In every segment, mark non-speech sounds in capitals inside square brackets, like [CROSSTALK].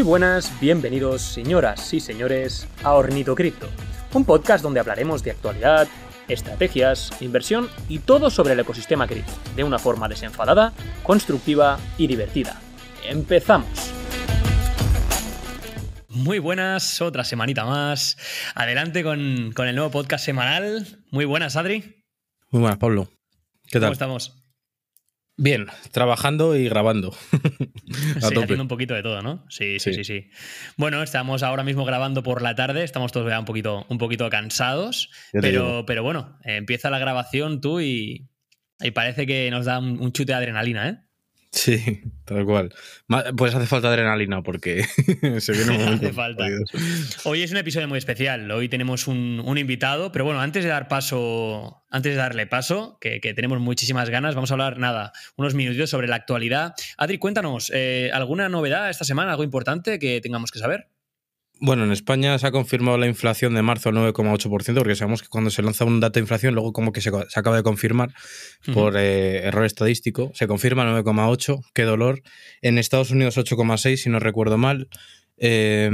Muy buenas, bienvenidos señoras y señores a Ornito Cripto, un podcast donde hablaremos de actualidad, estrategias, inversión y todo sobre el ecosistema cripto, de una forma desenfadada, constructiva y divertida. ¡Empezamos! Muy buenas, otra semanita más. Adelante con, el nuevo podcast semanal. Muy buenas, Adri. Muy buenas, Pablo. ¿Qué tal? ¿Cómo estamos? Bien, trabajando y grabando. [LAUGHS] [LAUGHS] sí, haciendo un poquito de todo, ¿no? Sí, sí, sí, sí, Bueno, estamos ahora mismo grabando por la tarde, estamos todos ya un poquito, un poquito cansados, pero, pero bueno, empieza la grabación tú y, y parece que nos da un chute de adrenalina, ¿eh? Sí, [LAUGHS] tal cual. Pues hace falta adrenalina porque [LAUGHS] se viene un [LAUGHS] hace falta. Hoy es un episodio muy especial. Hoy tenemos un, invitado, pero bueno, antes de dar paso, antes de darle paso, que, tenemos muchísimas ganas, vamos a hablar nada, unos minutitos sobre la actualidad. Adri, cuéntanos, eh, ¿alguna novedad esta semana, algo importante que tengamos que saber? Bueno, en España se ha confirmado la inflación de marzo 9,8%, porque sabemos que cuando se lanza un dato de inflación, luego como que se, acaba de confirmar por eh, error estadístico. Se confirma 9,8%, qué dolor. En Estados Unidos 8,6%, si no recuerdo mal. Eh,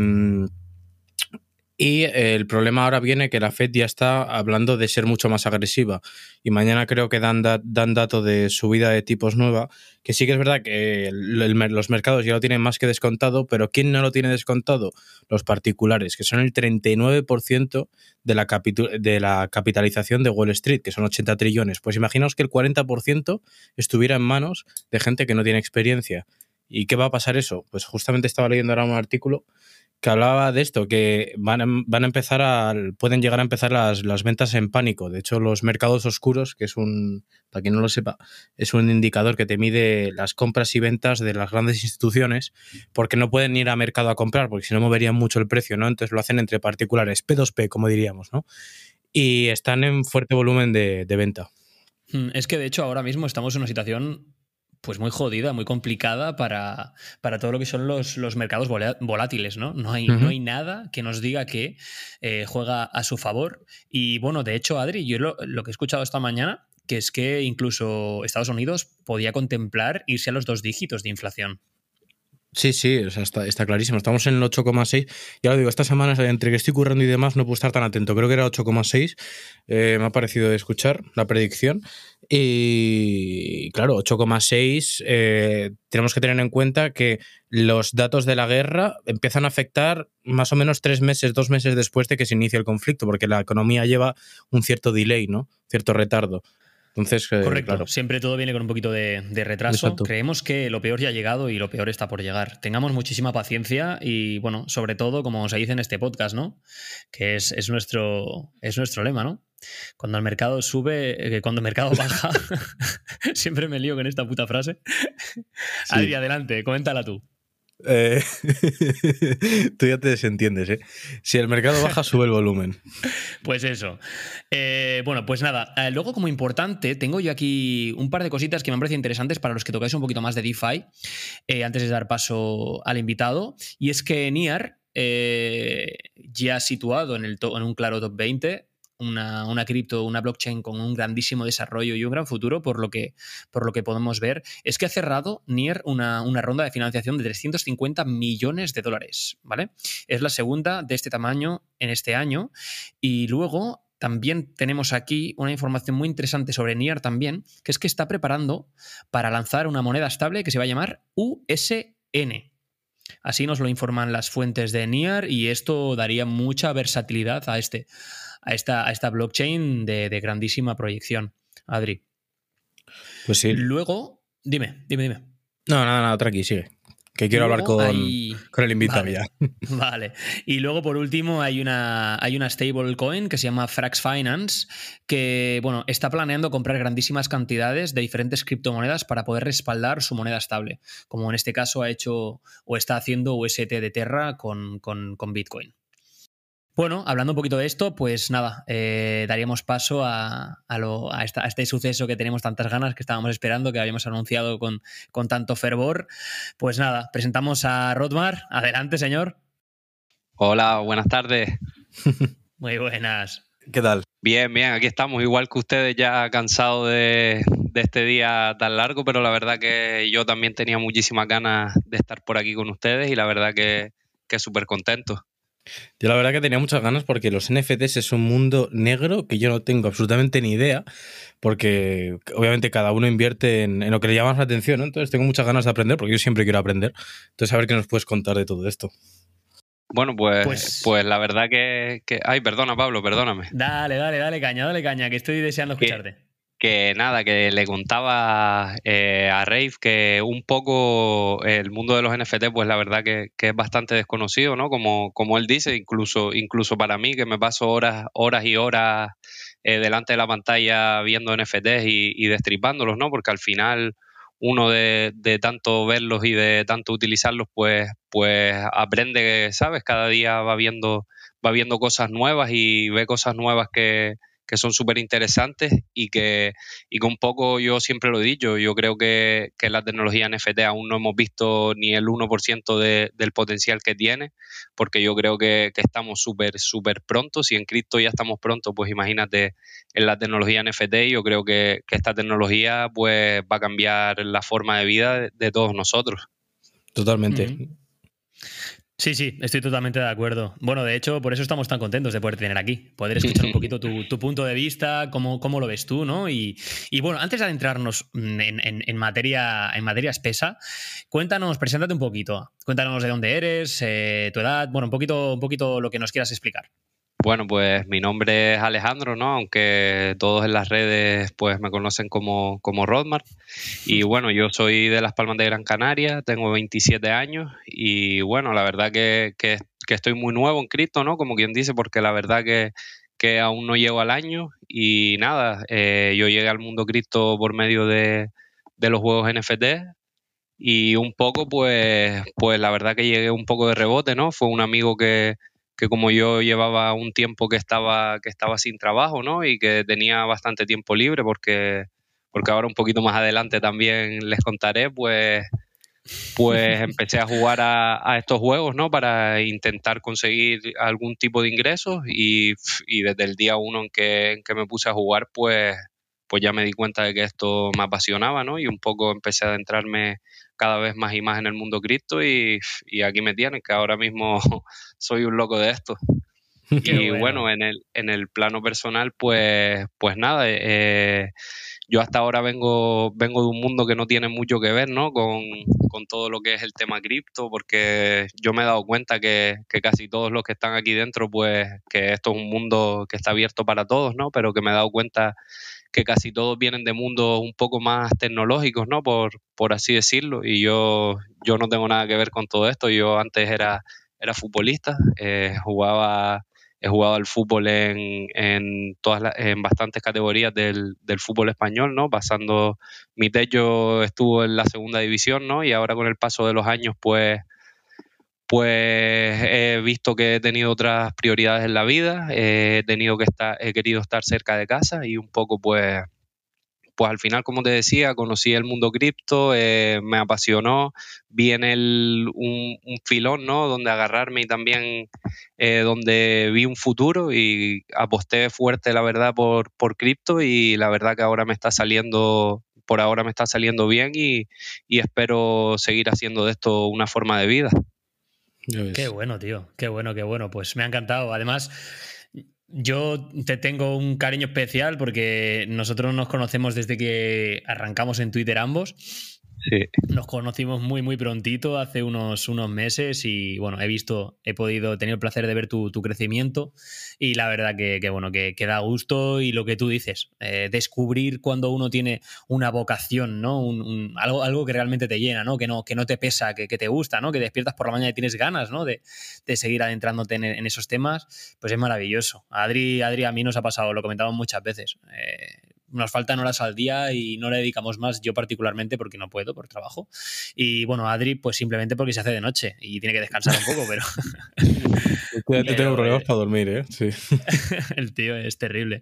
y el problema ahora viene que la Fed ya está hablando de ser mucho más agresiva. Y mañana creo que dan, dan dato de subida de tipos nueva, que sí que es verdad que los mercados ya lo tienen más que descontado, pero ¿quién no lo tiene descontado? Los particulares, que son el 39% de la, de la capitalización de Wall Street, que son 80 trillones. Pues imaginaos que el 40% estuviera en manos de gente que no tiene experiencia. ¿Y qué va a pasar eso? Pues justamente estaba leyendo ahora un artículo que hablaba de esto, que van a, van a empezar a, pueden llegar a empezar las, las, ventas en pánico. De hecho, los mercados oscuros, que es un, para quien no lo sepa, es un indicador que te mide las compras y ventas de las grandes instituciones, porque no pueden ir a mercado a comprar, porque si no moverían mucho el precio, ¿no? Entonces lo hacen entre particulares, P2P, como diríamos, ¿no? Y están en fuerte volumen de, de venta. Hmm, es que de hecho ahora mismo estamos en una situación pues muy jodida, muy complicada para, para todo lo que son los, los mercados volátiles, ¿no? No hay, no hay nada que nos diga que eh, juega a su favor. Y bueno, de hecho, Adri, yo lo, lo que he escuchado esta mañana, que es que incluso Estados Unidos podía contemplar irse a los dos dígitos de inflación. Sí, sí, o está, clarísimo. Estamos en el 8,6. Ya lo digo, esta semana, entre que estoy currando y demás, no puedo estar tan atento. Creo que era 8,6. Eh, me ha parecido escuchar la predicción. Y claro, 8,6. Eh, tenemos que tener en cuenta que los datos de la guerra empiezan a afectar más o menos tres meses, dos meses después de que se inicie el conflicto, porque la economía lleva un cierto delay, ¿no? Cierto retardo. Entonces, eh, Correcto, siempre todo viene con un poquito de, retraso. Creemos que lo peor ya ha llegado y lo peor está por llegar. Tengamos muchísima paciencia y, bueno, sobre todo, como se dice en este podcast, ¿no? Que es, nuestro, es nuestro lema, ¿no? Cuando el mercado sube, eh, cuando el mercado [LAUGHS] baja, [LAUGHS] siempre me lío con esta puta frase. Adri, adelante, coméntala tú. Eh, [LAUGHS] tú ya te desentiendes, ¿eh? Si el mercado baja, sube el volumen. [LAUGHS] Pues eso. Eh, bueno, pues nada. Eh, luego, como importante, tengo yo aquí un par de cositas que me han parecido interesantes para los que tocáis un poquito más de DeFi, antes de dar paso al invitado. Y es que NIAR, ya situado en, el en un claro top 20, una, una cripto, una blockchain con un grandísimo desarrollo y un gran futuro, por lo que, por lo que podemos ver, es que ha cerrado NIR una, una ronda de financiación de 350 millones de dólares, ¿vale? Es la segunda de este tamaño en este año. Y luego también tenemos aquí una información muy interesante sobre NIR también, que es que está preparando para lanzar una moneda estable que se va a llamar USN. Así nos lo informan las fuentes de NIR y esto daría mucha versatilidad a este, a esta, a esta blockchain de, grandísima proyección. Adri. Pues sí. Luego, dime, dime, dime. No, nada, nada, tranqui, sigue. Que quiero hablar con, con, el invitado ya. [LAUGHS] Vale. Y luego, por último, hay una, hay una stablecoin que se llama Frax Finance, que bueno, está planeando comprar grandísimas cantidades de diferentes criptomonedas para poder respaldar su moneda estable, como en este caso ha hecho o está haciendo UST de Terra con, con, con Bitcoin. Bueno, hablando un poquito de esto, pues nada, eh, daríamos paso a, este suceso que tenemos tantas ganas, que estábamos esperando, que habíamos anunciado con, con tanto fervor. Pues nada, presentamos a Rodmar. Adelante, señor. Hola, buenas tardes. [LAUGHS] Muy buenas. ¿Qué tal? Bien, bien, aquí estamos, igual que ustedes ya cansados de, este día tan largo, pero la verdad que yo también tenía muchísimas ganas de estar por aquí con ustedes y la verdad que, que súper contento. Yo la verdad que tenía muchas ganas porque los NFTs es un mundo negro que yo no tengo absolutamente ni idea, porque obviamente cada uno invierte en, lo que le llama más la atención, Entonces tengo muchas ganas de aprender porque yo siempre quiero aprender. Entonces a ver qué nos puedes contar de todo esto. Bueno, pues, pues, pues, la verdad que, Ay, perdona, Pablo, perdóname. Dale, dale, dale caña, dale caña, que estoy deseando escucharte. Que, nada, que le contaba eh, a Rafe que un poco el mundo de los NFT, pues la verdad que, es bastante desconocido, ¿no? Como, como él dice, incluso, incluso para mí, que me paso horas, horas y horas eh, delante de la pantalla viendo NFTs y, y destripándolos, ¿no? Porque al final uno de, de, tanto verlos y de tanto utilizarlos, pues, pues aprende, ¿sabes? Cada día va viendo, va viendo cosas nuevas y ve cosas nuevas que, que son súper interesantes y que, y que un poco yo siempre lo he dicho, yo creo que, que la tecnología NFT aún no hemos visto ni el 1% de, del potencial que tiene, porque yo creo que, que estamos súper, súper pronto, si en cripto ya estamos pronto, pues imagínate en la tecnología NFT, yo creo que, que esta tecnología pues va a cambiar la forma de vida de, todos nosotros. Totalmente. Sí, sí, estoy totalmente de acuerdo. Bueno, de hecho, por eso estamos tan contentos de poder tener aquí, poder escuchar un poquito tu, punto de vista, cómo, cómo, lo ves tú, ¿no? Y, bueno, antes de adentrarnos en, materia, en materia espesa, cuéntanos, preséntate un poquito. Cuéntanos de dónde eres, eh, tu edad, bueno, un poquito, un poquito lo que nos quieras explicar. Bueno, pues mi nombre es Alejandro, ¿no? Aunque todos en las redes pues me conocen como, como Rodmar. Y [LAUGHS] bueno, yo soy de Las Palmas de Gran Canaria, tengo 27 años y bueno, la verdad que, que, estoy muy nuevo en cripto, ¿no? Como quien dice, porque la verdad que, que aún no llego al año y nada, eh, yo llegué al mundo cripto por medio de, de los juegos NFT y un poco pues, pues la verdad que llegué un poco de rebote, ¿no? Fue un amigo que que como yo llevaba un tiempo que estaba, que estaba sin trabajo, ¿no? Y que tenía bastante tiempo libre porque, porque ahora un poquito más adelante también les contaré, pues, pues [LAUGHS] empecé a jugar a, estos juegos, ¿no? Para intentar conseguir algún tipo de ingresos y, desde el día uno en que, en que me puse a jugar, pues, pues ya me di cuenta de que esto me apasionaba, ¿no? Y un poco empecé a adentrarme cada vez más y más en el mundo cripto y, aquí me tienen, que ahora mismo [LAUGHS] soy un loco de esto. [LAUGHS] y bueno. en, el, en el plano personal, pues, pues nada, eh, yo hasta ahora vengo, vengo de un mundo que no tiene mucho que ver ¿no? con, todo lo que es el tema cripto, porque yo me he dado cuenta que, que, casi todos los que están aquí dentro, pues que esto es un mundo que está abierto para todos, ¿no? pero que me he dado cuenta que casi todos vienen de mundos un poco más tecnológicos, ¿no? Por, por así decirlo. Y yo, yo no tengo nada que ver con todo esto. Yo antes era, era futbolista, eh, jugaba, he jugado al fútbol en, en, todas en bastantes categorías del, del, fútbol español, ¿no? Pasando, mi techo estuvo en la segunda división, ¿no? Y ahora con el paso de los años, pues pues he visto que he tenido otras prioridades en la vida, he tenido que estar, he querido estar cerca de casa y un poco pues, pues al final, como te decía, conocí el mundo cripto, eh, me apasionó, vi en él un, filón, ¿no? Donde agarrarme y también eh, donde vi un futuro y aposté fuerte, la verdad, por, por cripto y la verdad que ahora me está saliendo por ahora me está saliendo bien y espero seguir haciendo de esto una forma de vida. Qué bueno, tío. Qué bueno, qué bueno. Pues me ha encantado. Además, yo te tengo un cariño especial porque nosotros nos conocemos desde que arrancamos en Twitter ambos nos conocimos muy, muy prontito, hace unos, unos meses, y bueno, he visto, he podido, tener el placer de ver tu, crecimiento, y la verdad que, bueno, que, da gusto, y lo que tú dices, eh, descubrir cuando uno tiene una vocación, ¿no? Un, algo, algo que realmente te llena, ¿no? Que no, que no te pesa, que, te gusta, ¿no? Que despiertas por la mañana y tienes ganas, ¿no? De, seguir adentrándote en, esos temas, pues es maravilloso. Adri, Adri, a mí nos ha pasado, lo comentamos muchas veces. Eh, nos faltan horas al día y no le dedicamos más, yo particularmente porque no puedo por trabajo. Y bueno, Adri, pues simplemente porque se hace de noche y tiene que descansar un poco, pero... [LAUGHS] Yo tengo problemas para dormir, ¿eh? Sí. [LAUGHS] El tío es terrible.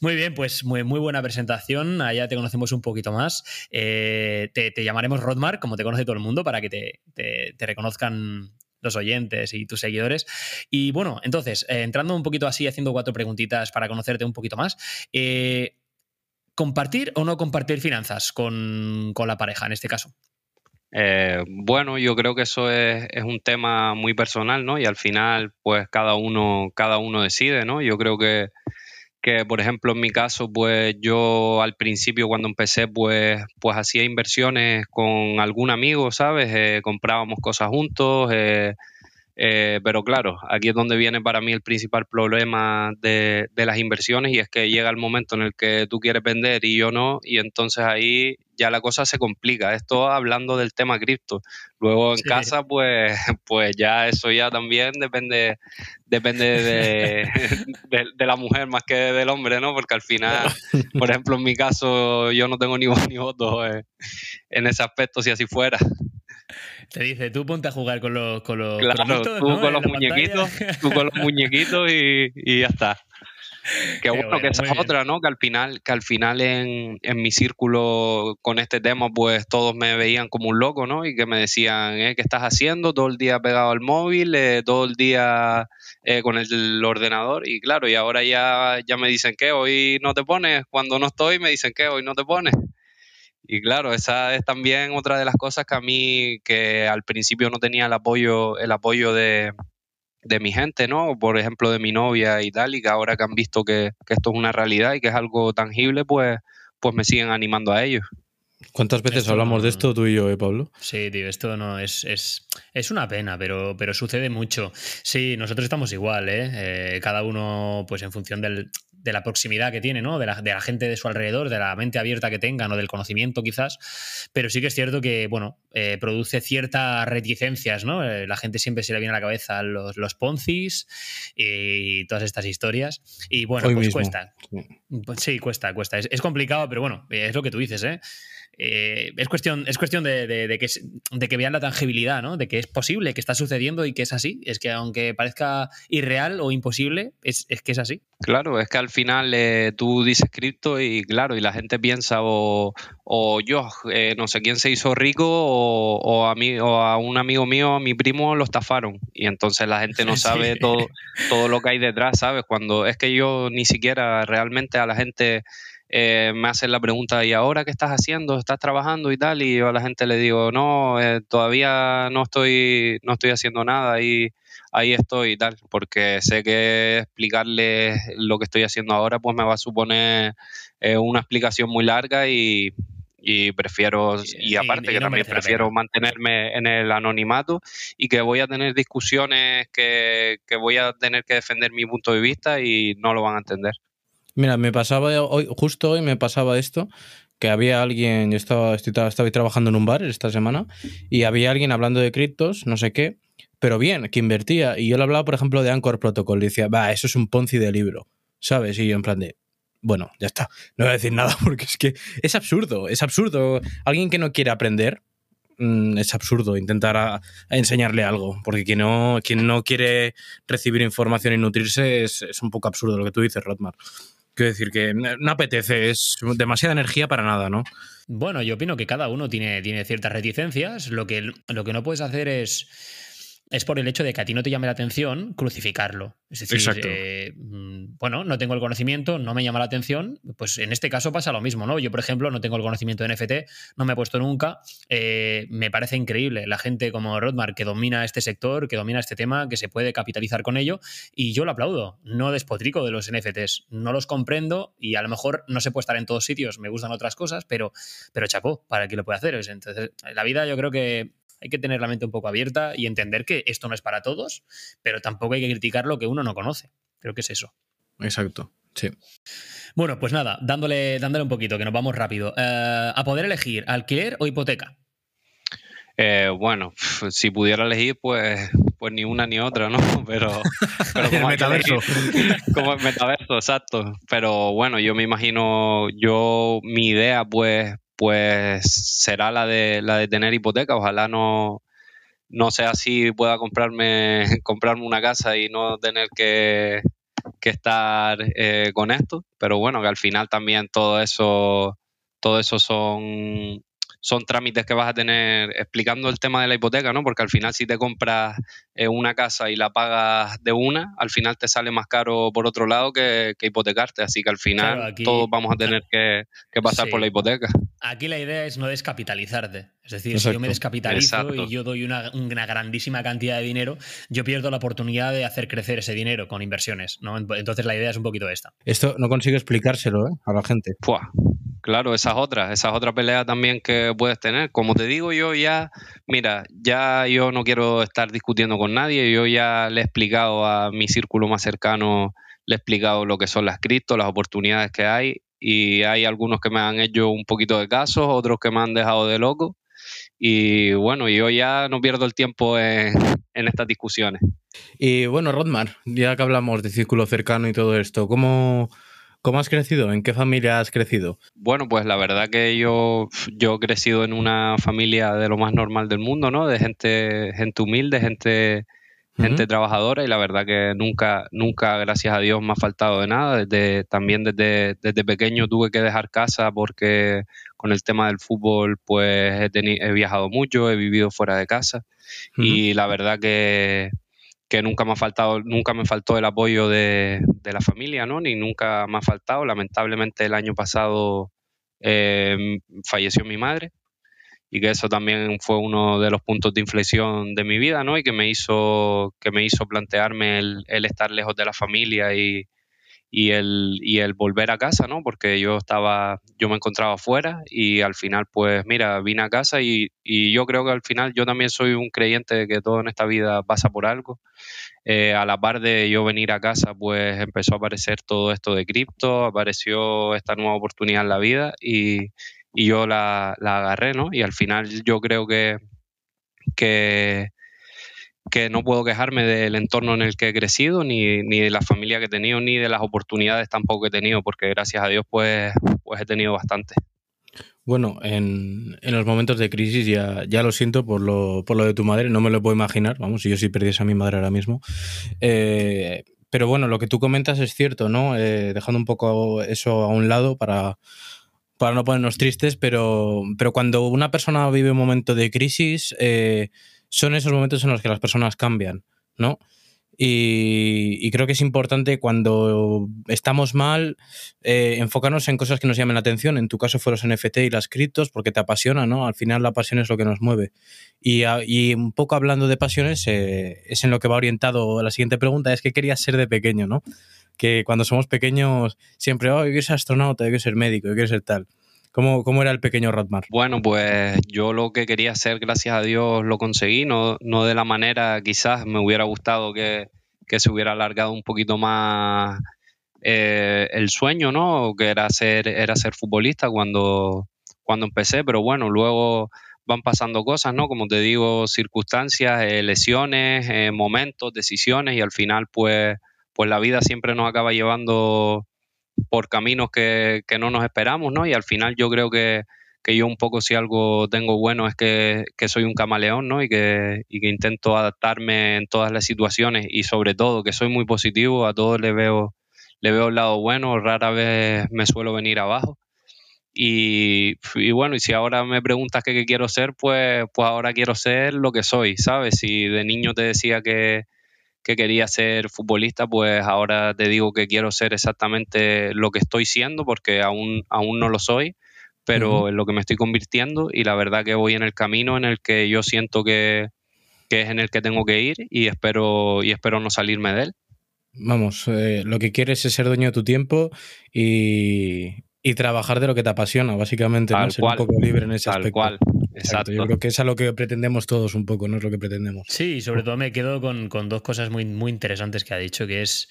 Muy bien, pues muy, muy buena presentación. Allá te conocemos un poquito más. Eh, te, llamaremos Rodmar, como te conoce todo el mundo, para que te, te, reconozcan los oyentes y tus seguidores. Y bueno, entonces, eh, entrando un poquito así, haciendo cuatro preguntitas para conocerte un poquito más. Eh, ¿compartir o no compartir finanzas con, la pareja en este caso? Eh, bueno, yo creo que eso es, es, un tema muy personal, ¿no? Y al final, pues cada uno, cada uno decide, ¿no? Yo creo que que por ejemplo en mi caso pues yo al principio cuando empecé pues pues hacía inversiones con algún amigo sabes eh, comprábamos cosas juntos eh, eh, pero claro aquí es donde viene para mí el principal problema de, de, las inversiones y es que llega el momento en el que tú quieres vender y yo no y entonces ahí ya la cosa se complica. Esto hablando del tema cripto. Luego en casa, pues, [LAUGHS] pues ya eso ya también depende, depende [LAUGHS] de, la mujer más que del hombre, ¿no? Porque al final, por [LAUGHS] ejemplo, en mi caso, yo no tengo ni ni voto eh, en ese aspecto, si así fuera. Te dice, tú ponte a jugar con los, con los, claro, tú, con los muñequitos, tú con los muñequitos y, y ya está. Qué bueno, que esa es otra, ¿no? Que al final, que al final en, mi círculo con este tema, pues todos me veían como un loco, ¿no? Y que me decían, ¿eh? ¿qué estás haciendo? Todo el día pegado al móvil, eh, todo el día eh, con el, ordenador. Y claro, y ahora ya, ya me dicen que hoy no te pones. Cuando no estoy, me dicen que hoy no te pones. Y claro, esa es también otra de las cosas que a mí, que al principio no tenía el apoyo, el apoyo de, de mi gente, ¿no? Por ejemplo, de mi novia y tal, y que ahora que han visto que, esto es una realidad y que es algo tangible, pues, pues me siguen animando a ellos. ¿Cuántas veces hablamos de esto tú y yo, eh, Pablo? Sí, tío, esto no es, es, es, una pena, pero, pero sucede mucho. Sí, nosotros estamos igual, ¿eh? ¿eh? Cada uno, pues en función del, de la proximidad que tiene, ¿no? De la, de la, gente de su alrededor, de la mente abierta que tengan o del conocimiento quizás, pero sí que es cierto que, bueno, eh, produce ciertas reticencias, ¿no? Eh, la gente siempre se le viene a la cabeza los, los poncis y todas estas historias y bueno, pues cuesta. Pues sí, cuesta, cuesta. Es, es, complicado, pero bueno, es lo que tú dices, ¿eh? Eh, es cuestión, es cuestión de, que, de, que, vean la tangibilidad, ¿no? De que es posible, que está sucediendo y que es así. Es que aunque parezca irreal o imposible, es, que es así. Claro, es que al final eh, tú dices cripto y claro, y la gente piensa o, yo, eh, no sé quién se hizo rico o, a mí, o a un amigo mío, a mi primo lo estafaron. Y entonces la gente no [LAUGHS] sabe todo, todo lo que hay detrás, ¿sabes? Cuando es que yo ni siquiera realmente a la gente eh, me hacen la pregunta, ¿y ahora qué estás haciendo? ¿Estás trabajando y tal? Y yo a la gente le digo, no, eh, todavía no estoy, no estoy haciendo nada y ahí estoy y tal, porque sé que explicarles lo que estoy haciendo ahora pues me va a suponer eh, una explicación muy larga y, prefiero, y aparte que también prefiero mantenerme en el anonimato y que voy a tener discusiones que, que voy a tener que defender mi punto de vista y no lo van a entender. Mira, me pasaba hoy, justo hoy me pasaba esto, que había alguien, yo estaba, estaba trabajando en un bar esta semana, y había alguien hablando de criptos, no sé qué, pero bien, que invertía. Y yo le hablaba, por ejemplo, de Anchor Protocol, y decía, va, eso es un Ponzi de libro, ¿sabes? Y yo en plan de, bueno, ya está, no voy a decir nada [LAUGHS] porque es que es absurdo, es absurdo. Alguien que no quiere aprender, mm, es absurdo intentar enseñarle algo, porque quien no, quien no quiere recibir información y nutrirse es, es un poco absurdo lo que tú dices, Rodmar. Quiero decir que no apetece, es demasiada energía para nada, ¿no? Bueno, yo opino que cada uno tiene, tiene ciertas reticencias. Lo que, lo que no puedes hacer es es por el hecho de que a ti no te llame la atención crucificarlo. Es decir, eh, mm, bueno, no tengo el conocimiento, no me llama la atención, pues en este caso pasa lo mismo, ¿no? Yo, por ejemplo, no tengo el conocimiento de NFT, no me he puesto nunca, eh, me parece increíble la gente como Rodmar que domina este sector, que domina este tema, que se puede capitalizar con ello, y yo lo aplaudo, no despotrico de los NFTs, no los comprendo y a lo mejor no se puede estar en todos sitios, me gustan otras cosas, pero, pero chapó, para que lo pueda hacer. Entonces, la vida yo creo que hay que tener la mente un poco abierta y entender que esto no es para todos, pero tampoco hay que criticar lo que uno no conoce. Creo que es eso. Exacto, sí. Bueno, pues nada, dándole, dándole un poquito, que nos vamos rápido. Eh, a poder elegir alquiler o hipoteca. Eh, bueno, [LAUGHS] si pudiera elegir, pues, pues ni una ni otra, ¿no? [LAUGHS] Pero, [LAUGHS] pero como metaverso. como el metaverso, exacto. Pero bueno, yo me imagino, yo, mi idea, pues, pues será la de, la de tener hipoteca. Ojalá no, no sea así, pueda comprarme, [LAUGHS] comprarme una casa y no tener que, estar eh, con esto. Pero bueno, que al final también todo eso, todo eso son son trámites que vas a tener explicando el tema de la hipoteca, ¿no? Porque al final si te compras eh, una casa y la pagas de una, al final te sale más caro por otro lado que, hipotecarte. Así que al final todos vamos a tener que, pasar por la hipoteca. Aquí la idea es no descapitalizarte. Es decir, si yo me descapitalizo y yo doy una, grandísima cantidad de dinero, yo pierdo la oportunidad de hacer crecer ese dinero con inversiones. ¿no? Entonces la idea es un poquito esta. Esto no consigo explicárselo ¿eh? a la gente. Claro, esas otras, esas otras peleas también que puedes tener. Como te digo, yo ya, mira, ya yo no quiero estar discutiendo con nadie, yo ya le he explicado a mi círculo más cercano, le he explicado lo que son las cripto, las oportunidades que hay, y hay algunos que me han hecho un poquito de caso, otros que me han dejado de loco, y bueno, yo ya no pierdo el tiempo en, en estas discusiones. Y bueno, Rodmar, ya que hablamos de círculo cercano y todo esto, ¿cómo ¿Cómo has crecido? ¿En qué familia has crecido? Bueno, pues la verdad que yo, yo he crecido en una familia de lo más normal del mundo, ¿no? De gente, gente humilde, gente, gente trabajadora y la verdad que nunca, nunca, gracias a Dios, me ha faltado de nada. Desde, también desde, desde pequeño tuve que dejar casa porque con el tema del fútbol pues he, he viajado mucho, he vivido fuera de casa y la verdad que que nunca me ha faltado, nunca me faltó el apoyo de, la familia, ¿no? Ni nunca me ha faltado. Lamentablemente el año pasado em, falleció mi madre y que eso también fue uno de los puntos de inflexión de mi vida, ¿no? Y que me hizo, que me hizo plantearme el, el estar lejos de la familia y, y el, y el volver a casa, ¿no? Porque yo estaba, yo me encontraba afuera y al final, pues mira, vine a casa y, y yo creo que al final yo también soy un creyente de que todo en esta vida pasa por algo. Eh, a la par de yo venir a casa, pues empezó a aparecer todo esto de cripto, apareció esta nueva oportunidad en la vida y, y yo la, la, agarré, ¿no? Y al final yo creo que, que que no puedo quejarme del entorno en el que he crecido, ni, ni, de la familia que he tenido, ni de las oportunidades tampoco que he tenido, porque gracias a Dios pues, pues he tenido bastante. Bueno, en, en los momentos de crisis ya, ya lo siento por lo, por lo de tu madre, no me lo puedo imaginar, vamos, yo sí perdiese a mi madre ahora mismo. Eh, pero bueno, lo que tú comentas es cierto, ¿no? Eh, dejando un poco eso a un lado para, para no ponernos tristes, pero, pero cuando una persona vive un momento de crisis, eh, son esos momentos en los que las personas cambian, ¿no? Y, creo que es importante cuando estamos mal eh, enfocarnos en cosas que nos llamen la atención. En tu caso fueron los NFT y las criptos porque te apasiona, ¿no? Al final la pasión es lo que nos mueve. Y, un poco hablando de pasiones, eh, es en lo que va orientado la siguiente pregunta, es que querías ser de pequeño, ¿no? Que cuando somos pequeños siempre, oh, yo quiero ser astronauta, yo quiero ser médico, yo quiero ser tal. ¿Cómo, ¿Cómo, era el pequeño Rodmar? Bueno, pues yo lo que quería hacer, gracias a Dios, lo conseguí, no, no de la manera, quizás me hubiera gustado que, que se hubiera alargado un poquito más eh, el sueño, ¿no? Que era ser, era ser futbolista cuando, cuando empecé, pero bueno, luego van pasando cosas, ¿no? Como te digo, circunstancias, eh, lesiones, eh, momentos, decisiones y al final, pues, pues la vida siempre nos acaba llevando por caminos que, no nos esperamos, ¿no? Y al final yo creo que, yo un poco si algo tengo bueno es que, soy un camaleón, ¿no? Y que, y intento adaptarme en todas las situaciones y sobre todo que soy muy positivo, a todos le veo, le veo el lado bueno, rara vez me suelo venir abajo. Y, bueno, y si ahora me preguntas qué, qué quiero ser, pues, pues ahora quiero ser lo que soy, ¿sabes? Si de niño te decía que, que quería ser futbolista, pues ahora te digo que quiero ser exactamente lo que estoy siendo, porque aún, aún no lo soy, pero en lo que me estoy convirtiendo y la verdad que voy en el camino en el que yo siento que, es en el que tengo que ir y espero, y espero no salirme de él. Vamos, eh, lo que quieres es ser dueño de tu tiempo y, y trabajar de lo que te apasiona, básicamente, ¿no? ser un poco libre en ese Tal Cual. Exacto. Yo creo que es a lo que pretendemos todos un poco, no es lo que pretendemos. Sí, y sobre todo me quedo con, dos cosas muy, muy interesantes que ha dicho, que es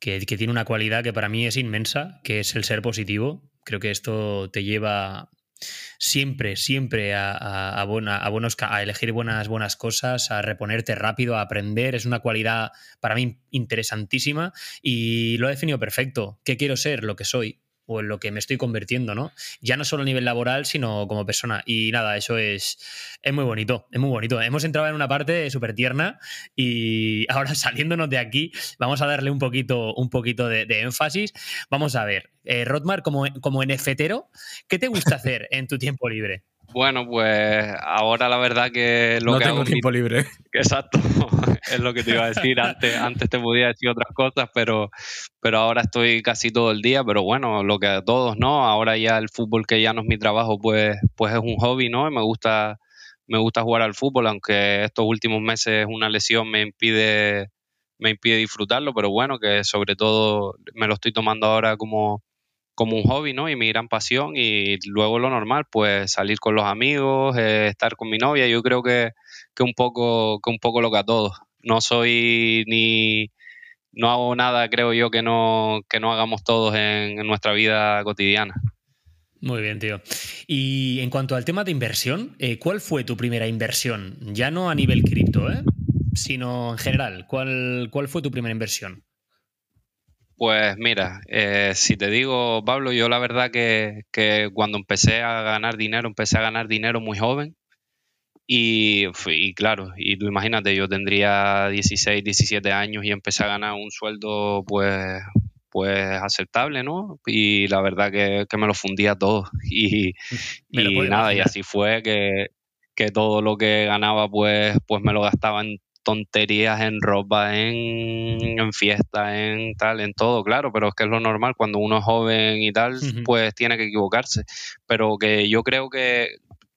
que, tiene una cualidad que para mí es inmensa, que es el ser positivo. Creo que esto te lleva siempre, siempre a, a, buena, a, buenos, a elegir buenas, buenas cosas, a reponerte rápido, a aprender. Es una cualidad para mí interesantísima y lo ha definido perfecto. ¿Qué quiero ser? Lo que soy o en lo que me estoy convirtiendo, ¿no? Ya no solo a nivel laboral, sino como persona. Y nada, eso es, es muy bonito, es muy bonito. Hemos entrado en una parte súper tierna y [LAUGHS] ahora saliéndonos de aquí, vamos a darle un poquito, un poquito de, énfasis. Vamos a ver, eh, Rotmar, como, como NFTero, ¿qué te gusta [LAUGHS] hacer en tu tiempo libre? Bueno, pues ahora la verdad que lo no tengo tiempo libre. [LAUGHS] Exacto, [LAUGHS] es lo que te iba a decir. Antes, antes te podía decir otras cosas, pero, pero ahora estoy casi todo el día. Pero bueno, lo que a todos, ¿no? Ahora ya el fútbol que ya no es mi trabajo, pues, pues es un hobby, ¿no? Y me gusta, me gusta jugar al fútbol, aunque estos últimos meses una lesión me impide, me impide disfrutarlo, pero bueno, que sobre todo me lo estoy tomando ahora como como un hobby, ¿no? Y mi gran pasión y luego lo normal, pues salir con los amigos, eh, estar con mi novia, yo creo que, que, un poco, que un poco lo que a todos. No soy ni, no hago nada, creo yo, que no, que no hagamos todos en, nuestra vida cotidiana. Muy bien, tío. Y en cuanto al tema de inversión, eh, ¿cuál fue tu primera inversión? Ya no a nivel cripto, ¿eh? sino en general. ¿Cuál, ¿Cuál fue tu primera inversión? Pues mira, eh, si te digo, Pablo, yo la verdad que, cuando empecé a ganar dinero, empecé a ganar dinero muy joven. Y, y, claro, y tú imagínate, yo tendría 16, 17 años y empecé a ganar un sueldo pues, pues aceptable, ¿no? Y la verdad que, me lo fundía todo. [LAUGHS] Y, [LAUGHS] y nada, y así fue que, que todo lo que ganaba pues, pues me lo gastaba en tonterías en ropa, en, en fiesta, en tal, en todo, claro, pero es que es lo normal cuando uno es joven y tal, pues tiene que equivocarse. Pero que yo creo que,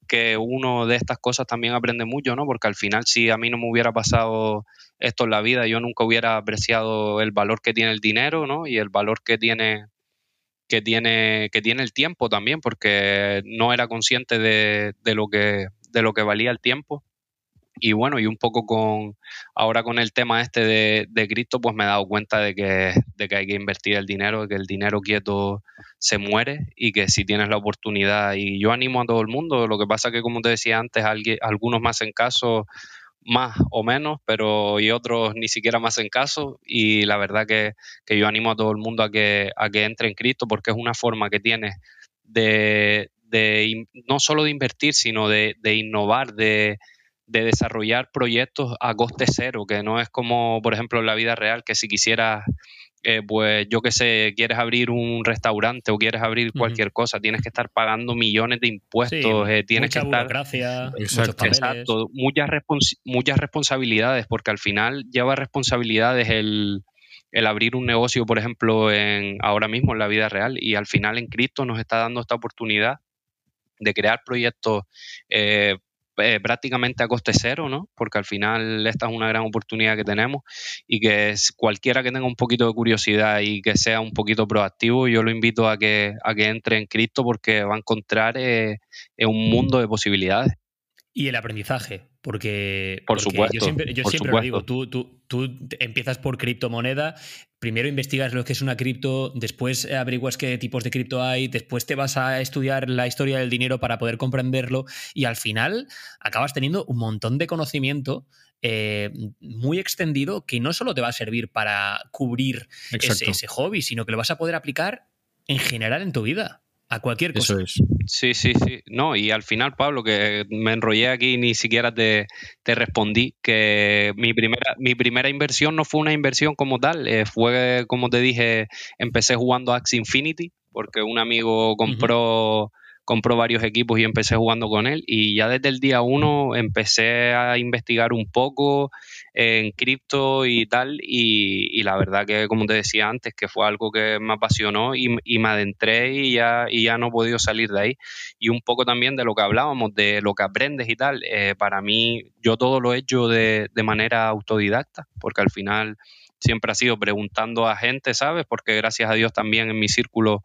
que uno de estas cosas también aprende mucho, ¿no? Porque al final, si a mí no me hubiera pasado esto en la vida, yo nunca hubiera apreciado el valor que tiene el dinero, ¿no? Y el valor que tiene que tiene que tiene el tiempo también, porque no era consciente de, de lo que de lo que valía el tiempo y bueno, y un poco con ahora con el tema este de, de Cristo, pues me he dado cuenta de que, de que hay que invertir el dinero, de que el dinero quieto se muere y que si tienes la oportunidad, y yo animo a todo el mundo, lo que pasa que como te decía antes, algunos más en caso, más o menos, pero y otros ni siquiera más en caso, y la verdad que, que yo animo a todo el mundo a que, a que entre en Cristo porque es una forma que tienes de, de no solo de invertir, sino de, de innovar, de de desarrollar proyectos a coste cero, que no es como, por ejemplo, en la vida real, que si quisieras, eh, pues yo qué sé, quieres abrir un restaurante o quieres abrir cualquier cosa, tienes que estar pagando millones de impuestos, eh, tienes que estar... Exacto, exacto muchas, muchas responsabilidades, porque al final lleva responsabilidades el, el abrir un negocio, por ejemplo, en, ahora mismo en la vida real, y al final en Cristo nos está dando esta oportunidad de crear proyectos eh, eh, prácticamente a coste cero, ¿no? Porque al final esta es una gran oportunidad que tenemos y que cualquiera que tenga un poquito de curiosidad y que sea un poquito proactivo, yo lo invito a que, a que entre en Cristo porque va a encontrar eh, un mundo de posibilidades. Y el aprendizaje, porque, por supuesto, yo siempre, yo siempre lo digo, tú, tú, tú, empiezas por criptomoneda, primero investigas lo que es una cripto, después averiguas qué tipos de cripto hay, después te vas a estudiar la historia del dinero para poder comprenderlo y al final acabas teniendo un montón de conocimiento eh, muy extendido que no solo te va a servir para cubrir ese, ese hobby, sino que lo vas a poder aplicar en general en tu vida a cualquier cosa. Eso es. Sí, sí, sí. No, y al final, Pablo, que me enrollé aquí y ni siquiera te, respondí, que mi primera, mi primera inversión no fue una inversión como tal, eh, fue, como te dije, empecé jugando Axie Infinity, porque un amigo compró compró varios equipos y empecé jugando con él y ya desde el día uno empecé a investigar un poco en cripto y tal y, la verdad que como te decía antes que fue algo que me apasionó y, me adentré y ya, y ya no he podido salir de ahí y un poco también de lo que hablábamos de lo que aprendes y tal eh, para mí yo todo lo he hecho de, de manera autodidacta porque al final siempre ha sido preguntando a gente, ¿sabes? Porque gracias a Dios también en mi círculo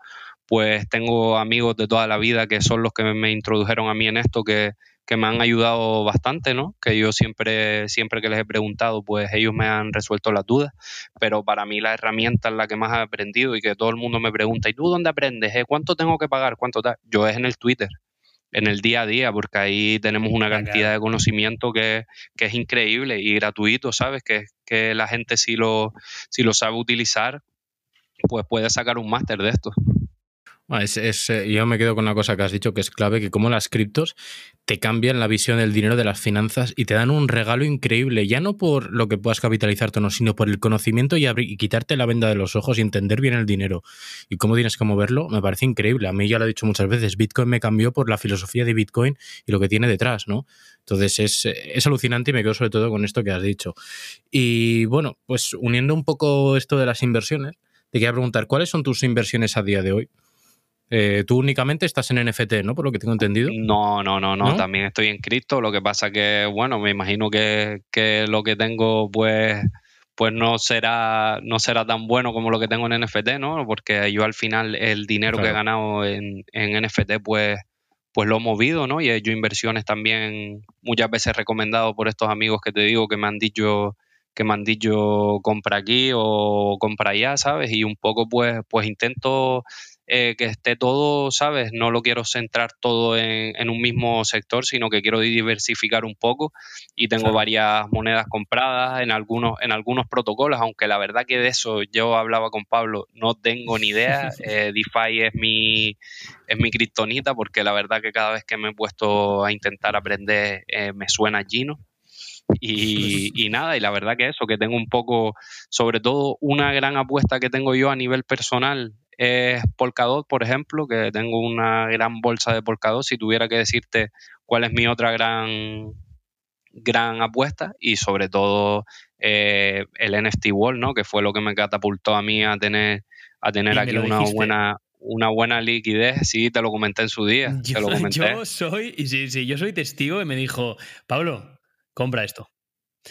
pues tengo amigos de toda la vida que son los que me introdujeron a mí en esto, que, me han ayudado bastante, ¿no? Que yo siempre, siempre que les he preguntado, pues ellos me han resuelto las dudas, pero para mí la herramienta es la que más he aprendido y que todo el mundo me pregunta, ¿y tú dónde aprendes? Eh? ¿Cuánto tengo que pagar? ¿Cuánto tal? Yo es en el Twitter, en el día a día, porque ahí tenemos una cantidad de conocimiento que, es increíble y gratuito, ¿sabes? Que, que la gente si lo, si lo sabe utilizar, pues puede sacar un máster de esto. Es, eh, yo me quedo con una cosa que has dicho que es clave, que como las criptos te cambian la visión del dinero, de las finanzas y te dan un regalo increíble, ya no por lo que puedas capitalizarte o no, sino por el conocimiento y, y, quitarte la venda de los ojos y entender bien el dinero y cómo tienes que moverlo, me parece increíble. A mí ya lo he dicho muchas veces, Bitcoin me cambió por la filosofía de Bitcoin y lo que tiene detrás, ¿no? Entonces es, es alucinante y me quedo sobre todo con esto que has dicho. Y bueno, pues uniendo un poco esto de las inversiones, te quería preguntar, ¿cuáles son tus inversiones a día de hoy? Eh, tú únicamente estás en NFT, ¿no? Por lo que tengo entendido. No, no, no, no, También estoy en cripto. Lo que pasa que, bueno, me imagino que, lo que tengo, pues, pues no será, no será tan bueno como lo que tengo en NFT, ¿no? Porque yo al final el dinero que he ganado en, en, NFT, pues, pues lo he movido, ¿no? Y he hecho inversiones también muchas veces recomendado por estos amigos que te digo que me han dicho que me han dicho compra aquí o compra allá, ¿sabes? Y un poco pues, pues intento eh, que esté todo, ¿sabes? No lo quiero centrar todo en, un mismo sector, sino que quiero diversificar un poco y tengo varias monedas compradas en algunos, en algunos protocolos, aunque la verdad que de eso yo hablaba con Pablo, no tengo ni idea. [LAUGHS] Eh, DeFi es mi, es mi kriptonita porque la verdad que cada vez que me he puesto a intentar aprender eh, me suena Gino. Y, [LAUGHS] y, nada, y la verdad que eso, que tengo un poco, sobre todo una gran apuesta que tengo yo a nivel personal es Polkadot, por ejemplo, que tengo una gran bolsa de Polkadot. Si tuviera que decirte cuál es mi otra gran, gran apuesta y sobre todo eh, el NFT Wall, ¿no? Que fue lo que me catapultó a mí a tener, a tener aquí una buena, una buena liquidez. Sí, te lo comenté en su día. Yo, [LAUGHS] te lo comenté. yo soy, sí, sí, yo soy testigo y me dijo, Pablo, compra esto.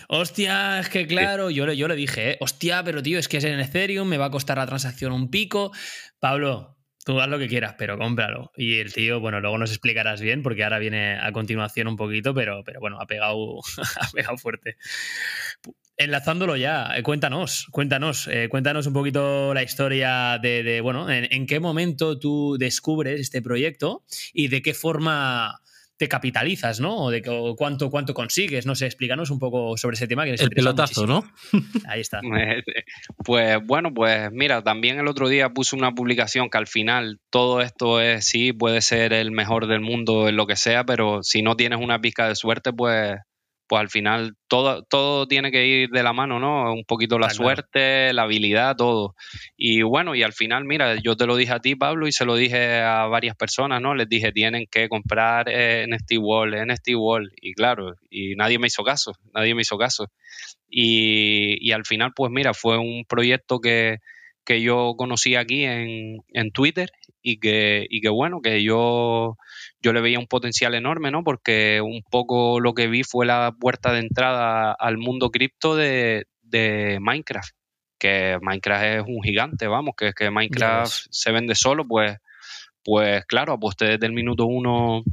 Hostia, es que claro, yo, yo le dije, eh, hostia, pero tío, es que es en Ethereum, me va a costar la transacción un pico. Pablo, tú haz lo que quieras, pero cómpralo. Y el tío, bueno, luego nos explicarás bien, porque ahora viene a continuación un poquito, pero, pero bueno, ha pegado, [LAUGHS] ha pegado fuerte. Enlazándolo ya, eh, cuéntanos, cuéntanos, eh, cuéntanos un poquito la historia de, bueno, en, qué momento tú descubres este proyecto y de qué forma te capitalizas, ¿no? O de cuánto, cuánto consigues, no sé, explícanos un poco sobre ese tema. Que el pelotazo, ¿no? [LAUGHS] Ahí está. Pues, [LAUGHS] pues, bueno, pues mira, también el otro día puse una publicación que al final todo esto es, sí, puede ser el mejor del mundo en lo que sea, pero si no tienes una pizca de suerte, pues pues al final todo, todo tiene que ir de la mano, ¿no? Un poquito la suerte, la habilidad, todo. Y bueno, y al final, mira, yo te lo dije a ti, Pablo, y se lo dije a varias personas, ¿no? Les dije, tienen que comprar en este Wall, en este Wall. Y claro, y nadie me hizo caso, nadie me hizo caso. Y, y al final, pues mira, fue un proyecto que, que yo conocí aquí en, en Twitter y que, y que bueno, que yo yo le veía un potencial enorme, ¿no? Porque un poco lo que vi fue la puerta de entrada al mundo cripto de, Minecraft. Que Minecraft es un gigante, vamos, que, que Minecraft se vende solo, pues, pues claro, aposté desde el minuto uno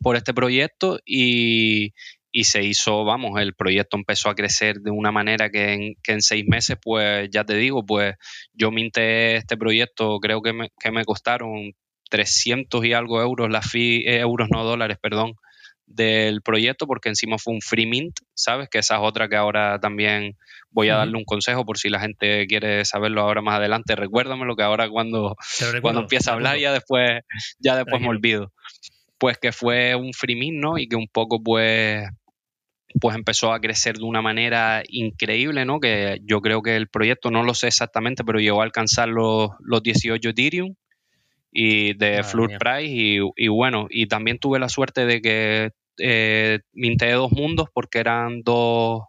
por este proyecto y, se hizo, vamos, el proyecto empezó a crecer de una manera que en, que en seis meses, pues ya te digo, pues yo minté este proyecto, creo que me, que me costaron 300 y algo euros, la fee, eh, euros no dólares, perdón, del proyecto, porque encima fue un free mint, ¿sabes? Que esa es otra que ahora también voy a darle un consejo por si la gente quiere saberlo ahora más adelante. Recuérdamelo que ahora cuando, cuando empieza a hablar ya después, ya después me olvido. Pues que fue un free mint, ¿no? Y que un poco pues pues empezó a crecer de una manera increíble, ¿no? Que yo creo que el proyecto, no lo sé exactamente, pero llegó a alcanzar los, los 18 Ethereum y de Floor Price y, bueno, y también tuve la suerte de que eh, minté dos mundos porque eran dos,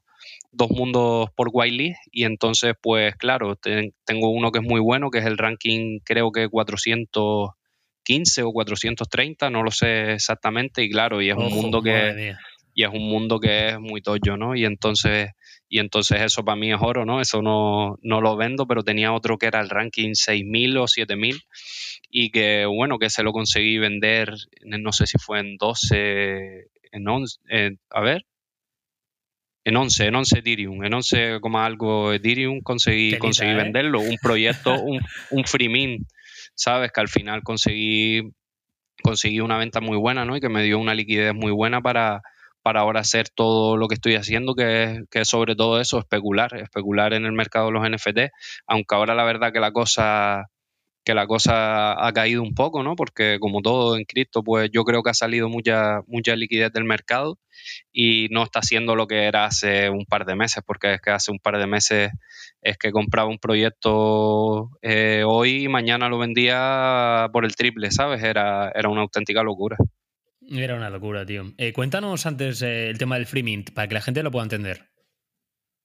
dos mundos por Wiley y entonces pues claro, tengo uno que es muy bueno, que es el ranking creo que 415 o 430, no lo sé exactamente y claro, y es un mundo que y es un mundo que es muy toyo, ¿no? Y entonces y entonces eso para mí es oro, ¿no? Eso no, no lo vendo, pero tenía otro que era el ranking 6000 o 7000 y que bueno, que se lo conseguí vender, no sé si fue en 12, en 11, a ver, en 11, en 11 Ethereum, en 11, como algo Ethereum conseguí, conseguí ¿eh? venderlo, un proyecto, [LAUGHS] un, un free mint, ¿sabes? Que al final conseguí, conseguí una venta muy buena, ¿no? Y que me dio una liquidez muy buena para, para ahora hacer todo lo que estoy haciendo, que es, que sobre todo eso, especular, especular en el mercado de los NFT, aunque ahora la verdad que la cosa que la cosa ha caído un poco, ¿no? Porque como todo en cripto, pues yo creo que ha salido mucha, mucha liquidez del mercado y no está haciendo lo que era hace un par de meses, porque es que hace un par de meses es que compraba un proyecto eh, hoy y mañana lo vendía por el triple, ¿sabes? Era, era una auténtica locura. Era una locura, tío. Eh, cuéntanos antes eh, el tema del free mint, para que la gente lo pueda entender.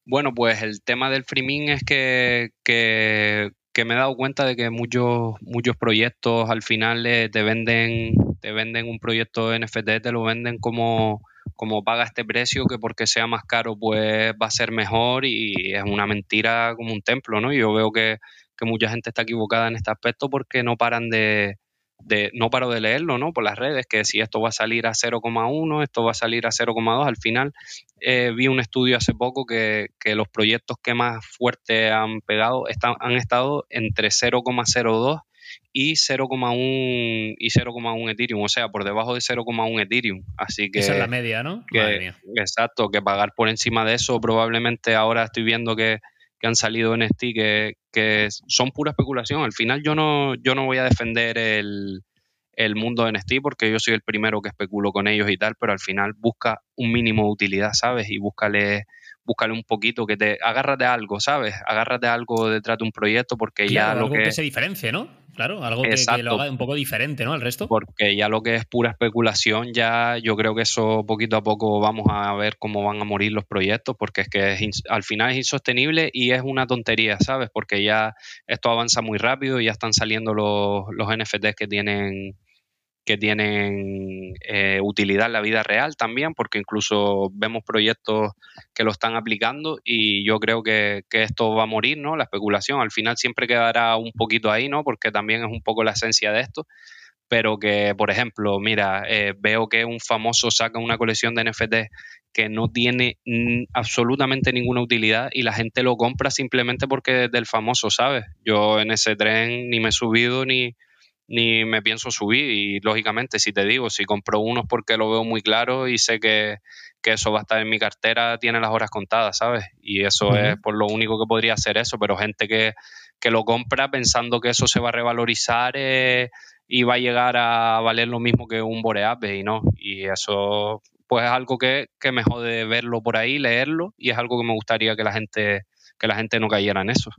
Bueno, pues el tema del free mint es que, que me he dado cuenta de que muchos, muchos proyectos al final te venden, te venden un proyecto NFT, te lo venden como, como paga este precio, que porque sea más caro, pues va a ser mejor y es una mentira como un templo, ¿no? Yo veo que, que mucha gente está equivocada en este aspecto porque no paran de, no paro de leerlo, ¿no? Por las redes, que si esto va a salir a 0,1, esto va a salir a 0,2, al final eh, vi un estudio hace poco que, los proyectos que más fuerte han pegado están, han estado entre 0,02 y 0,1 y 0,1 Ethereum, o sea, por debajo de 0,1 Ethereum. Así que esa es la media, ¿no? exacto, que pagar por encima de eso probablemente ahora estoy viendo que que han salido en este que, que son pura especulación. Al final yo no, yo no voy a defender el, el mundo de NFT porque yo soy el primero que especulo con ellos y tal, pero al final busca un mínimo de utilidad, ¿sabes? Y búscale, búscale un poquito, que te agárrate algo, ¿sabes? Agárrate algo detrás de un proyecto porque ya lo que... que se diferencie, ¿no? Claro, algo que, lo haga un poco diferente, ¿no? Al resto. Porque ya lo que es pura especulación, ya yo creo que eso poquito a poco vamos a ver cómo van a morir los proyectos, porque es que al final es insostenible y es una tontería, ¿sabes? Porque ya esto avanza muy rápido y ya están saliendo los, los NFTs que tienen que tienen eh, utilidad en la vida real también, porque incluso vemos proyectos que lo están aplicando y yo creo que, esto va a morir, ¿no? La especulación al final siempre quedará un poquito ahí, ¿no? Porque también es un poco la esencia de esto, pero que, por ejemplo, mira, eh, veo que un famoso saca una colección de NFT que no tiene absolutamente ninguna utilidad y la gente lo compra simplemente porque es del famoso, ¿sabes? Yo en ese tren ni me he subido ni ni me pienso subir. Y lógicamente, si te digo, si compro unos porque lo veo muy claro y sé que, eso va a estar en mi cartera, tiene las horas contadas, ¿sabes? Y eso es por lo único que podría hacer eso, pero gente que, lo compra pensando que eso se va a revalorizar eh, y va a llegar a valer lo mismo que un Boreape y no. Y eso pues es algo que, que me jode verlo por ahí, leerlo y es algo que me gustaría que la gente que la gente no cayera en eso.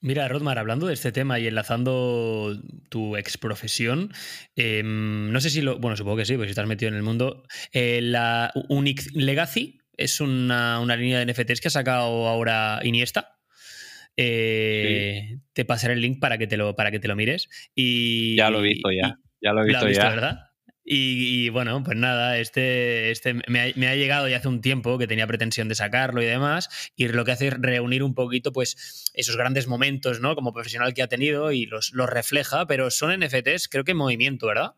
Mira, Rodmar, hablando de este tema y enlazando tu ex profesión, em, no sé si lo. Bueno, supongo que sí, porque si estás metido en el mundo. Eh, la Unix Legacy es una, línea de NFTs que ha sacado ahora Iniesta. Eh, te pasaré el link para que te lo, para que te lo mires. Y, ya lo he visto, ya. Ya lo he visto, ya. ¿verdad? Y, bueno, pues nada, este, este me, ha, llegado ya hace un tiempo que tenía pretensión de sacarlo y demás, y lo que hace es reunir un poquito pues esos grandes momentos, ¿no? Como profesional que ha tenido y los, los refleja, pero son NFTs creo que en movimiento, ¿verdad?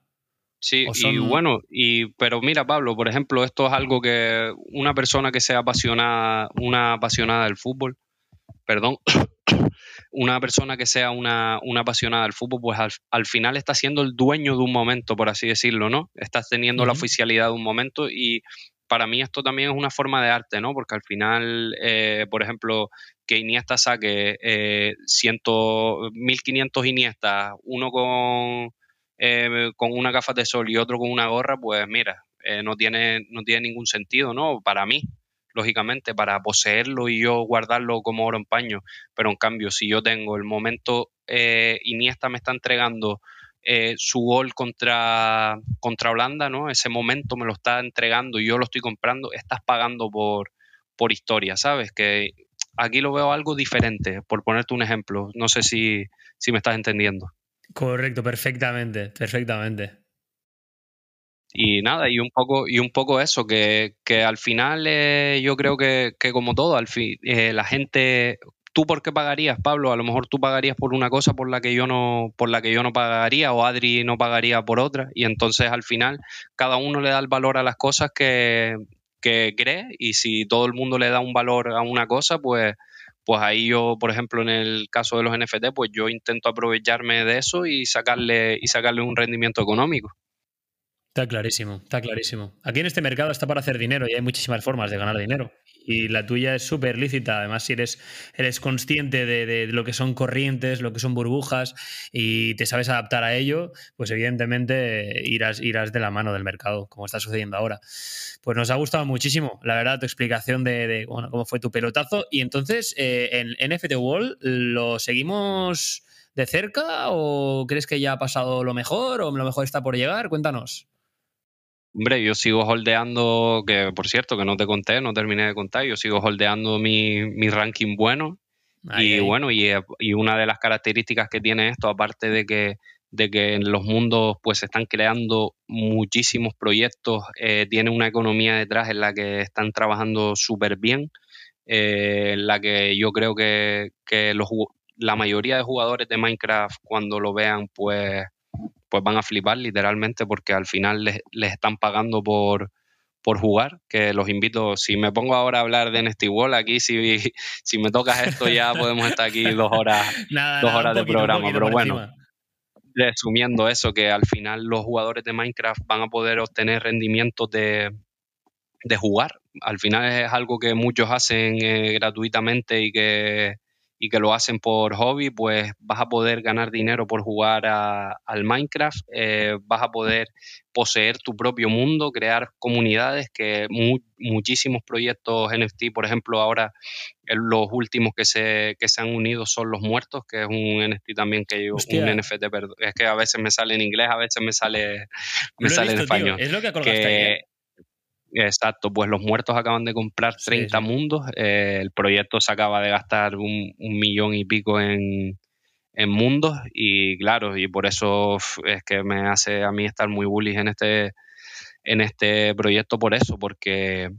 Sí, y bueno, y, pero mira Pablo, por ejemplo, esto es algo que una persona que sea apasionada, una apasionada del fútbol, perdón, una persona que sea una, apasionada del fútbol, pues al, final está siendo el dueño de un momento, por así decirlo, ¿no? Estás teniendo la oficialidad de un momento y para mí esto también es una forma de arte, ¿no? Porque al final, eh, por ejemplo, que Iniesta saque eh, 1500 Iniesta, uno con, eh, con una gafas de sol y otro con una gorra, pues mira, eh, no, tiene, no tiene ningún sentido, ¿no? Para mí, lógicamente, para poseerlo y yo guardarlo como oro en paño. Pero en cambio, si yo tengo el momento, eh, Iniesta me está entregando eh, su gol contra, contra Holanda, ¿no? Ese momento me lo está entregando y yo lo estoy comprando, estás pagando por, por historia, ¿sabes? Que aquí lo veo algo diferente, por ponerte un ejemplo. No sé si, si me estás entendiendo. Correcto, perfectamente, perfectamente. Y nada, y un poco, y un poco eso, que, al final eh, yo creo que, como todo, al fin, eh, la gente, ¿tú por qué pagarías, Pablo? A lo mejor tú pagarías por una cosa por la que yo no, por la que yo no pagaría, o Adri no pagaría por otra, y entonces al final cada uno le da el valor a las cosas que, que cree, y si todo el mundo le da un valor a una cosa, pues pues ahí yo, por ejemplo, en el caso de los NFT, pues yo intento aprovecharme de eso y sacarle, y sacarle un rendimiento económico. Está clarísimo, está clarísimo. Aquí en este mercado está para hacer dinero y hay muchísimas formas de ganar dinero. y la tuya es súper lícita. Además, si eres, eres consciente de, lo que son corrientes, lo que son burbujas y te sabes adaptar a ello, pues evidentemente irás, irás de la mano del mercado, como está sucediendo ahora. Pues nos ha gustado muchísimo, la verdad, tu explicación de, cómo fue tu pelotazo. Y entonces, eh, en NFT Wall, ¿lo seguimos de cerca o crees que ya ha pasado lo mejor o lo mejor está por llegar? Cuéntanos. Hombre, yo sigo holdeando, que por cierto, que no te conté, no terminé de contar, yo sigo holdeando mi, ranking bueno. y bueno, y, y, una de las características que tiene esto, aparte de que, de que en los mundos pues se están creando muchísimos proyectos, eh, tiene una economía detrás en la que están trabajando súper bien, eh, en la que yo creo que, que los, la mayoría de jugadores de Minecraft cuando lo vean pues pues van a flipar literalmente porque al final les, están pagando por, por jugar, que los invito, si me pongo ahora a hablar de NFT Wall aquí, si, [LAUGHS] si me tocas esto ya podemos estar aquí dos horas, [LAUGHS] dos horas de programa, pero bueno, resumiendo eso, que al final los jugadores de Minecraft van a poder obtener rendimientos de, de jugar, al final es algo que muchos hacen eh, gratuitamente y que y que lo hacen por hobby, pues vas a poder ganar dinero por jugar al Minecraft, eh, vas a poder poseer tu propio mundo, crear comunidades, que muchísimos proyectos NFT, por ejemplo, ahora los últimos que se, que se han unido son Los Muertos, que es un NFT también que yo, un NFT, perdón, es que a veces me sale en inglés, a veces me sale, me sale en español. Es lo que ¿eh? Exacto, pues los muertos acaban de comprar 30 mundos, eh, el proyecto se acaba de gastar un, millón y pico en, mundos y claro, y por eso es que me hace a mí estar muy bullish en este, en este proyecto por eso, porque,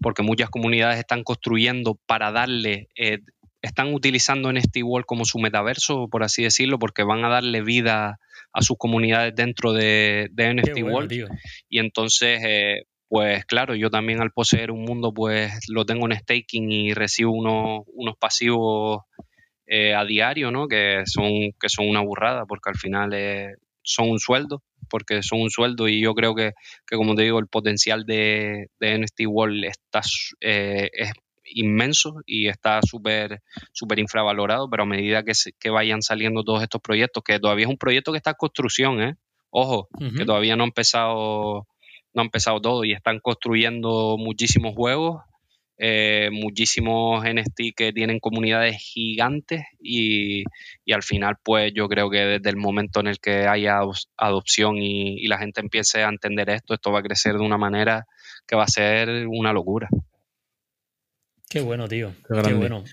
porque muchas comunidades están construyendo para darle, eh, están utilizando NFT World como su metaverso, por así decirlo, porque van a darle vida a sus comunidades dentro de, de NFT World. Y entonces, eh, pues claro, yo también al poseer un mundo, pues lo tengo en staking y recibo unos, unos pasivos eh, a diario, ¿no? Que son, que son una burrada, porque al final eh, son un sueldo, porque son un sueldo y yo creo que, como te digo, el potencial de, de NFT World está, eh, es inmenso y está súper súper infravalorado, pero a medida que, que vayan saliendo todos estos proyectos, que todavía es un proyecto que está en construcción, ¿eh? Ojo, que todavía no ha empezado no han empezado todo y están construyendo muchísimos juegos, eh, muchísimos NFT que tienen comunidades gigantes y, al final pues yo creo que desde el momento en el que haya adopción y, la gente empiece a entender esto, esto va a crecer de una manera que va a ser una locura. Qué bueno, tío. Qué bueno.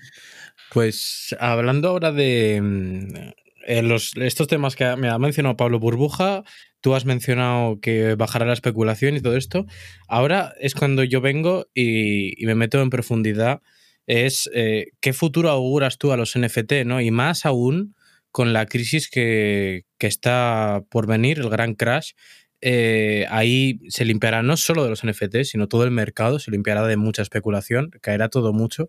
Pues hablando ahora de, eh, los, estos temas que me ha mencionado Pablo Burbuja, tú has mencionado que bajará la especulación y todo esto. Ahora es cuando yo vengo y, me meto en profundidad. Es eh, qué futuro auguras tú a los NFT, ¿no? Y más aún con la crisis que, que está por venir, el gran crash, eh, ahí se limpiará no solo de los NFTs, sino todo el mercado, se limpiará de mucha especulación, caerá todo mucho.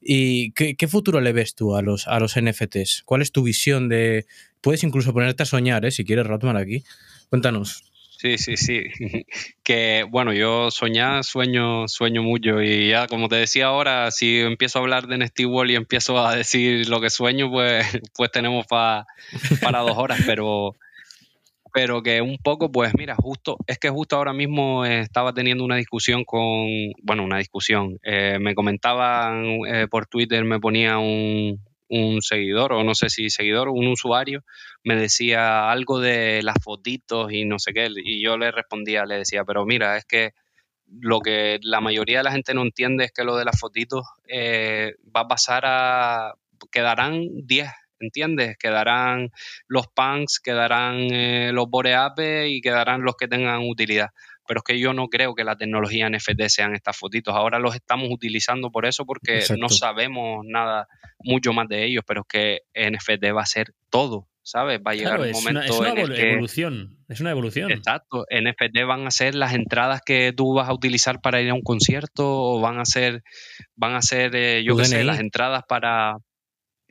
¿Y qué, futuro le ves tú a los, a los NFTs? ¿Cuál es tu visión de... Puedes incluso ponerte a soñar, ¿eh? si quieres, Rotman, aquí. Cuéntanos. Sí, sí, sí. [LAUGHS] Que bueno, yo soñar, sueño, sueño mucho. Y ya, como te decía ahora, si empiezo a hablar de Nesty Wall y empiezo a decir lo que sueño, pues, [LAUGHS] pues tenemos para dos horas. Pero, pero que un poco, pues mira, justo, es que justo ahora mismo estaba teniendo una discusión con, bueno, una discusión, eh, me comentaban eh, por Twitter, me ponía un, un seguidor, o no sé si seguidor, un usuario, me decía algo de las fotitos y no sé qué, y yo le respondía, le decía, pero mira, es que lo que la mayoría de la gente no entiende es que lo de las fotitos eh, va a pasar a, quedarán 10 ¿entiendes? Quedarán los punks, quedarán eh, los boreapes y quedarán los que tengan utilidad. Pero es que yo no creo que la tecnología NFT sean estas fotitos. Ahora los estamos utilizando por eso, porque no sabemos nada mucho más de ellos, pero es que NFT va a ser todo, ¿sabes? Va a llegar un momento es una, evolución, es una evolución. Exacto, NFT van a ser las entradas que tú vas a utilizar para ir a un concierto o van a ser, van a ser, eh, yo qué sé, las entradas para,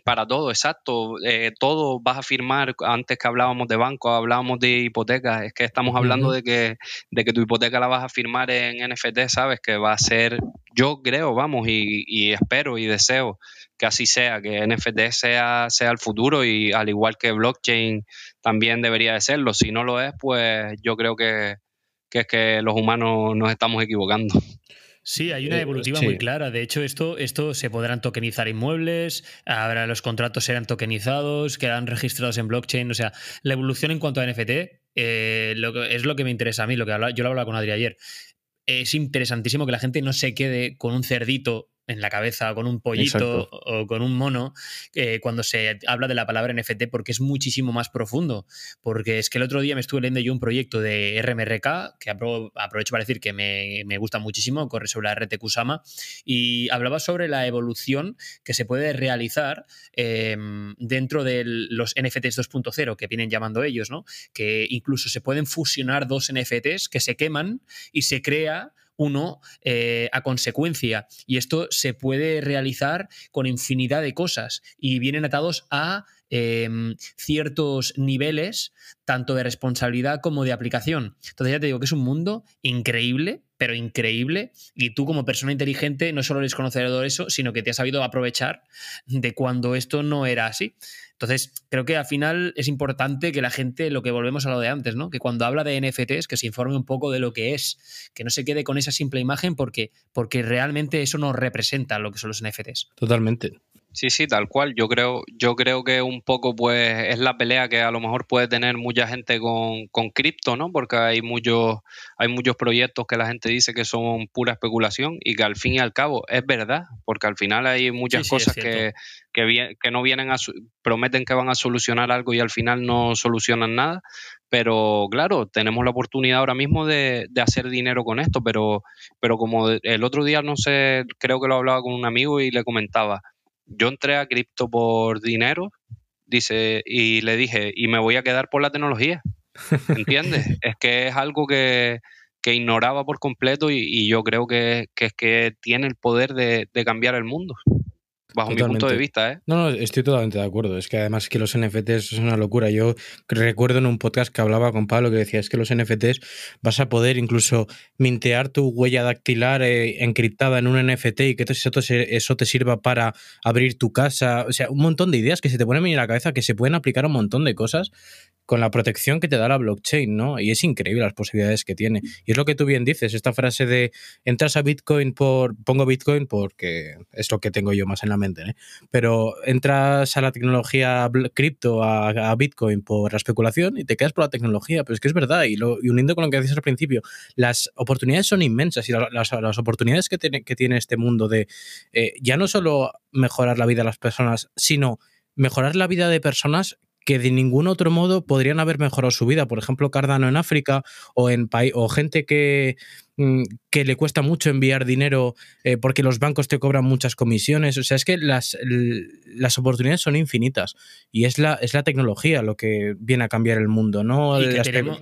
para todo, exacto. Eh, todo vas a firmar, antes que hablábamos de banco, hablábamos de hipotecas, es que estamos hablando de, que, de que tu hipoteca la vas a firmar en NFT, ¿sabes? Que va a ser, yo creo, vamos, y, y espero y deseo que así sea, que NFT sea, sea el futuro y al igual que blockchain también debería de serlo. Si no lo es, pues yo creo que, que es que los humanos nos estamos equivocando. Sí, hay una eh, evolutiva muy clara. De hecho, esto, esto se podrán tokenizar inmuebles, ahora los contratos serán tokenizados, quedarán registrados en blockchain. O sea, la evolución en cuanto a NFT eh, es lo que me interesa a mí, lo que yo lo hablaba con Adri ayer. Es interesantísimo que la gente no se quede con un cerdito en la cabeza con un pollito o con un mono eh, cuando se habla de la palabra NFT porque es muchísimo más profundo. Porque es que el otro día me estuve leyendo yo un proyecto de RMRK, que aprovecho para decir que me, gusta muchísimo, corre sobre la RT Kusama, y hablaba sobre la evolución que se puede realizar em, dentro de los NFTs 2.0, que vienen llamando ellos, ¿no? Que incluso se pueden fusionar dos NFTs que se queman y se crea uno eh, a consecuencia. Y esto se puede realizar con infinidad de cosas y vienen atados a em, ciertos niveles, tanto de responsabilidad como de aplicación. Entonces ya te digo que es un mundo increíble, pero increíble, y tú como persona inteligente no solo eres conocedor de eso, sino que te has sabido aprovechar de cuando esto no era así. Entonces, creo que al final es importante que la gente, lo que volvemos a lo de antes, ¿no? Que cuando habla de NFTs, que se informe un poco de lo que es, que no se quede con esa simple imagen porque, porque realmente eso no representa lo que son los NFTs. Totalmente. Sí, sí, tal cual. Yo creo, yo creo que un poco pues es la pelea que a lo mejor puede tener mucha gente con, con cripto, ¿no? Porque hay muchos, hay muchos proyectos que la gente dice que son pura especulación y que al fin y al cabo es verdad, porque al final hay muchas cosas que, que, que, no vienen a prometen que van a solucionar algo y al final no solucionan nada. Pero claro, tenemos la oportunidad ahora mismo de, de hacer dinero con esto, pero, pero como el otro día, no sé, creo que lo hablaba con un amigo y le comentaba yo entré a cripto por dinero, dice, y le dije, y me voy a quedar por la tecnología. ¿Entiendes? [LAUGHS] es que es algo que, ignoraba por completo y, yo creo que, es que tiene el poder de cambiar el mundo bajo mi punto de vista. ¿eh? No, no, estoy totalmente de acuerdo. Es que además que los NFTs es una locura. Yo recuerdo en un podcast que hablaba con Pablo que decía es que los NFTs vas a poder incluso mintear tu huella dactilar eh, encriptada en un NFT y que eso te, eso te sirva para abrir tu casa. O sea, un montón de ideas que se te ponen en la cabeza que se pueden aplicar a un montón de cosas con la protección que te da la blockchain, ¿no? Y es increíble las posibilidades que tiene. Y es lo que tú bien dices, esta frase de entras a Bitcoin por, pongo Bitcoin porque es lo que tengo yo más en la mente, ¿eh? Pero entras a la tecnología cripto, a, Bitcoin por la especulación y te quedas por la tecnología, pero es que es verdad. Y, lo, uniendo con lo que decías al principio, las oportunidades son inmensas y las, oportunidades que tiene, que tiene este mundo de eh, ya no solo mejorar la vida de las personas, sino mejorar la vida de personas que de ningún otro modo podrían haber mejorado su vida. Por ejemplo, Cardano en África o, en o gente que, mm, que le cuesta mucho enviar dinero eh, porque los bancos te cobran muchas comisiones. O sea, es que las, las oportunidades son infinitas y es la, es la tecnología lo que viene a cambiar el mundo, ¿no? Y que, tenemos,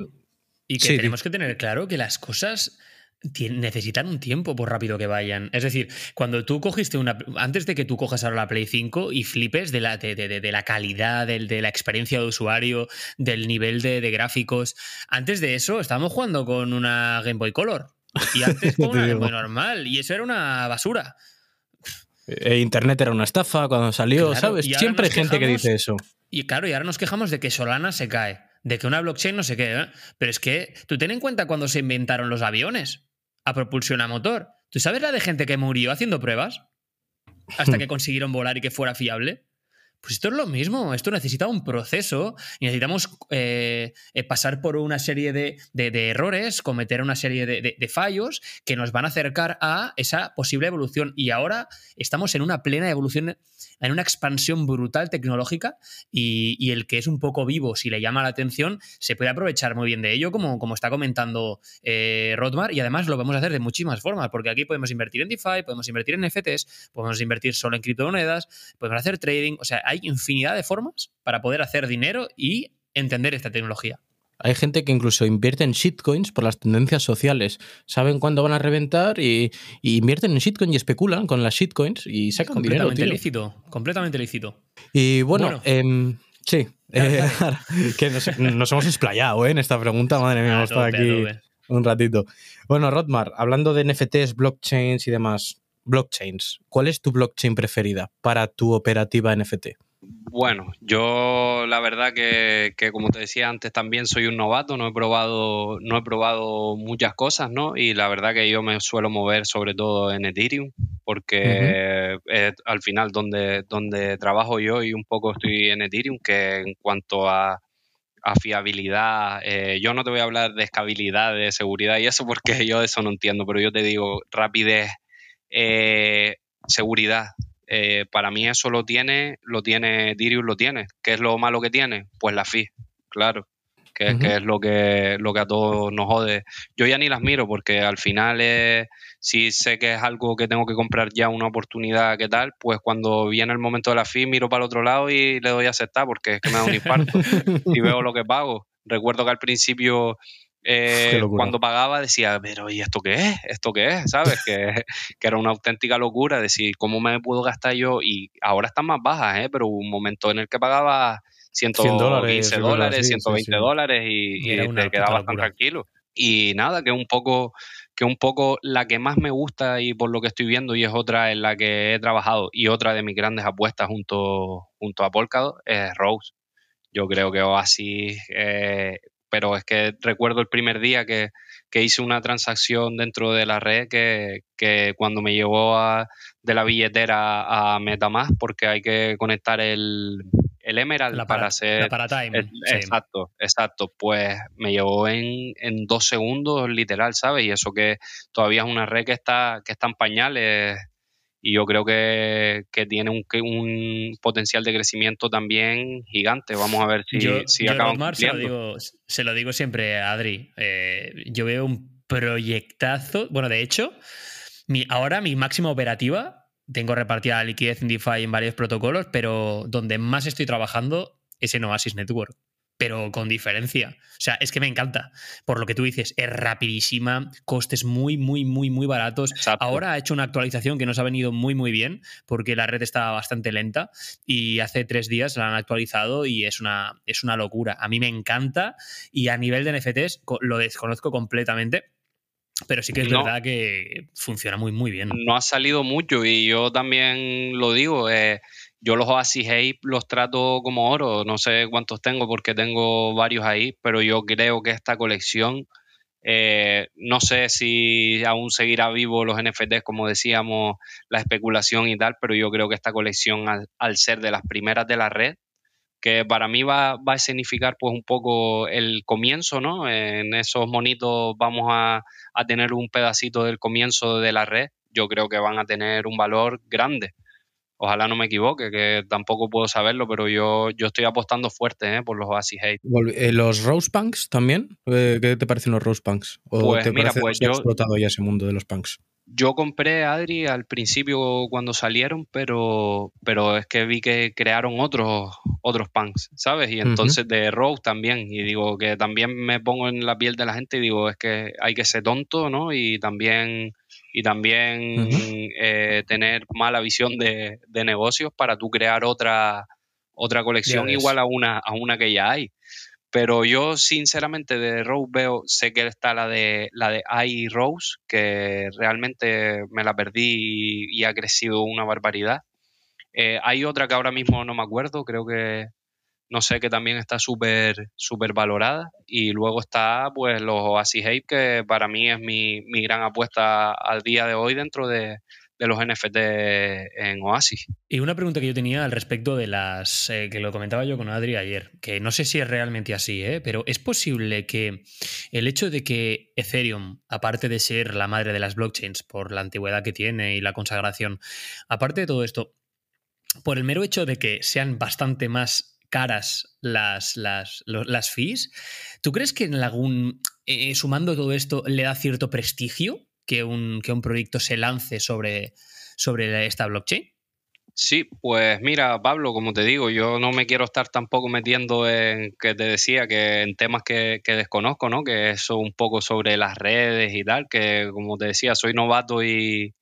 y que tenemos que tener claro que las cosas necesitan un tiempo por rápido que vayan. Es decir, cuando tú cogiste una. Antes de que tú cojas ahora la Play 5 y flipes de la, de, la calidad, de, la experiencia de usuario, del nivel de, gráficos. Antes de eso, estábamos jugando con una Game Boy Color. Y antes [LAUGHS] con una Game Boy normal. Y eso era una basura. E Internet era una estafa cuando salió, ¿sabes? Siempre hay gente que dice eso. Y claro, y ahora nos quejamos de que Solana se cae, de que una blockchain no se qué. ¿eh? Pero es que tú ten en cuenta cuando se inventaron los aviones a propulsión a motor. ¿Tú sabes la de gente que murió haciendo pruebas? Hasta que consiguieron volar y que fuera fiable. Pues esto es lo mismo, esto necesita un proceso y necesitamos eh, eh, pasar por una serie de, errores, cometer una serie de, fallos que nos van a acercar a esa posible evolución. Y ahora estamos en una plena evolución en una expansión brutal tecnológica y, el que es un poco vivo, si le llama la atención, se puede aprovechar muy bien de ello, como, como está comentando eh, Rodmar, y además lo podemos hacer de muchísimas formas, porque aquí podemos invertir en DeFi, podemos invertir en NFTs, podemos invertir solo en criptomonedas, podemos hacer trading, o sea, hay infinidad de formas para poder hacer dinero y entender esta tecnología. hay gente que incluso invierte en shitcoins por las tendencias sociales. Saben cuándo van a reventar y, invierten en shitcoins y especulan con las shitcoins y sacan dinero. Completamente lícito, completamente lícito. Y bueno, em, sí, eh, [LAUGHS] que nos, hemos explayado ¿eh? en esta pregunta, madre mía, hemos estado aquí un ratito. Bueno, Rodmar, hablando de NFTs, blockchains y demás, blockchains, ¿cuál es tu blockchain preferida para tu operativa NFT? Bueno, yo la verdad que, como te decía antes también soy un novato, no he probado, no he probado muchas cosas, ¿no? Y la verdad que yo me suelo mover sobre todo en Ethereum, porque al final donde, donde trabajo yo y un poco estoy en Ethereum, que en cuanto a, fiabilidad, eh, yo no te voy a hablar de escabilidad, de seguridad y eso [LAUGHS] porque yo de eso no entiendo, pero yo te digo rapidez, eh, seguridad, eh, para mí eso lo tiene, lo tiene Dirius, lo tiene. ¿Qué es lo malo que tiene? Pues la FI, claro. Que, es lo que, lo que a todos nos jode. Yo ya ni las miro porque al final si sé que es algo que tengo que comprar ya, una oportunidad, ¿qué tal? Pues cuando viene el momento de la FI miro para el otro lado y le doy a aceptar porque es que me da un infarto [LAUGHS] y veo lo que pago. Recuerdo que al principio eh, cuando pagaba decía, pero ¿y esto qué es? ¿Esto qué es? ¿Sabes? [LAUGHS] que, era una auténtica locura decir, ¿cómo me puedo gastar yo? Y ahora están más bajas, ¿eh? Pero hubo un momento en el que pagaba 115 dólares, dólares 120 dólares y, te quedabas tan tranquilo. Y nada, que un poco que un poco la que más me gusta y por lo que estoy viendo y es otra en la que he trabajado y otra de mis grandes apuestas junto, junto a Polkadot es Rose. Yo creo que Oasis eh, pero es que recuerdo el primer día que, hice una transacción dentro de la red que, cuando me llevó de la billetera a Metamask, porque hay que conectar el, el Emerald para, hacer... para time. Exacto, exacto. Pues me llevó en, en, dos segundos, literal, ¿sabes? Y eso que todavía es una red que está, que está en pañales y yo creo que, tiene un, un, potencial de crecimiento también gigante. Vamos a ver si, si acaban se lo, digo, se lo digo siempre a Adri. Eh, yo veo un proyectazo. Bueno, de hecho, mi, ahora mi máxima operativa, tengo repartida la liquidez en DeFi en varios protocolos, pero donde más estoy trabajando es en Oasis Network pero con diferencia. O sea, es que me encanta. Por lo que tú dices, es rapidísima, costes muy, muy, muy, muy baratos. Ahora ha hecho una actualización que nos ha venido muy, muy bien, porque la red estaba bastante lenta y hace tres días la han actualizado y es una, es una locura. A mí me encanta y a nivel de NFTs lo desconozco completamente. Pero sí que es verdad que funciona muy, muy bien. No ha salido mucho y yo también lo digo. Eh, yo los Oasis Ape los trato como oro, no sé cuántos tengo porque tengo varios ahí, pero yo creo que esta colección, eh, no sé si aún seguirá vivo los NFTs, como decíamos, la especulación y tal, pero yo creo que esta colección, al, ser de las primeras de la red, que para mí va, va, a significar pues un poco el comienzo, ¿no? En esos monitos vamos a, a tener un pedacito del comienzo de la red, yo creo que van a tener un valor grande ojalá no me equivoque, que tampoco puedo saberlo, pero yo, yo estoy apostando fuerte eh, por los Oasis Hate. Eh, ¿Los Rose Punks también? Eh, ¿Qué te parecen los Rose Punks? ¿O pues te mira, pues yo, explotado ya ese mundo de los punks? Yo compré Adri al principio cuando salieron, pero, pero es que vi que crearon otros, otros punks, ¿sabes? Y entonces de Rose también. Y digo que también me pongo en la piel de la gente y digo, es que hay que ser tonto, ¿no? Y también y también eh, tener mala visión de, negocios para tú crear otra, otra colección igual a una, a una que ya hay. Pero yo, sinceramente, de Rose veo, sé que está la de la de I Rose, que realmente me la perdí y, ha crecido una barbaridad. Eh, hay otra que ahora mismo no me acuerdo, creo que no sé, que también está súper valorada. Y luego está pues los Oasis Ape, que para mí es mi, gran apuesta al día de hoy dentro de, los NFT en Oasis. Y una pregunta que yo tenía al respecto de las, eh, que lo comentaba yo con Adri ayer, que no sé si es realmente así, ¿eh? pero es posible que el hecho de que Ethereum, aparte de ser la madre de las blockchains por la antigüedad que tiene y la consagración, aparte de todo esto, por el mero hecho de que sean bastante más caras las, las, las fees. ¿Tú crees que en algún, eh, sumando todo esto, le da cierto prestigio que un, que un proyecto se lance sobre, sobre esta blockchain? Sí, pues mira, Pablo, como te digo, yo no me quiero estar tampoco metiendo en, que te decía, que en temas que, desconozco, ¿no? Que eso un poco sobre las redes y tal, que como te decía, soy novato y,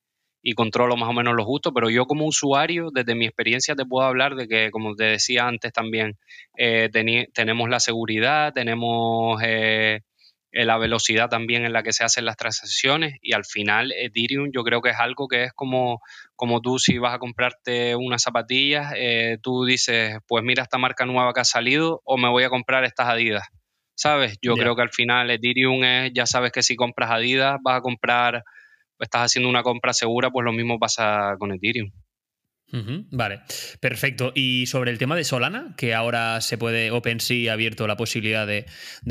controlo más o menos los gustos, pero yo como usuario, desde mi experiencia te puedo hablar de que, como te decía antes también, eh, tenemos la seguridad, tenemos... Eh, eh, la velocidad también en la que se hacen las transacciones y al final Ethereum yo creo que es algo que es como, como tú si vas a comprarte unas zapatillas, eh, tú dices, pues mira esta marca nueva que ha salido o me voy a comprar estas Adidas. ¿Sabes? Yo creo que al final Ethereum es, ya sabes que si compras Adidas vas a comprar, estás haciendo una compra segura, pues lo mismo pasa con Ethereum vale, perfecto. Y sobre el tema de Solana, que ahora se puede, OpenSea ha abierto la posibilidad de,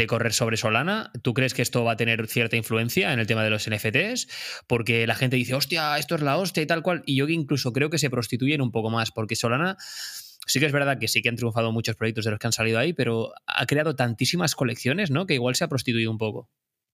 correr sobre Solana, ¿tú crees que esto va a tener cierta influencia en el tema de los NFTs? Porque la gente dice, hostia, esto es la hostia y tal cual, y yo incluso creo que se prostituyen un poco más, porque Solana... Sí que es verdad que sí que han triunfado muchos proyectos de los que han salido ahí, pero ha creado tantísimas colecciones, ¿no? Que igual se ha prostituido un poco.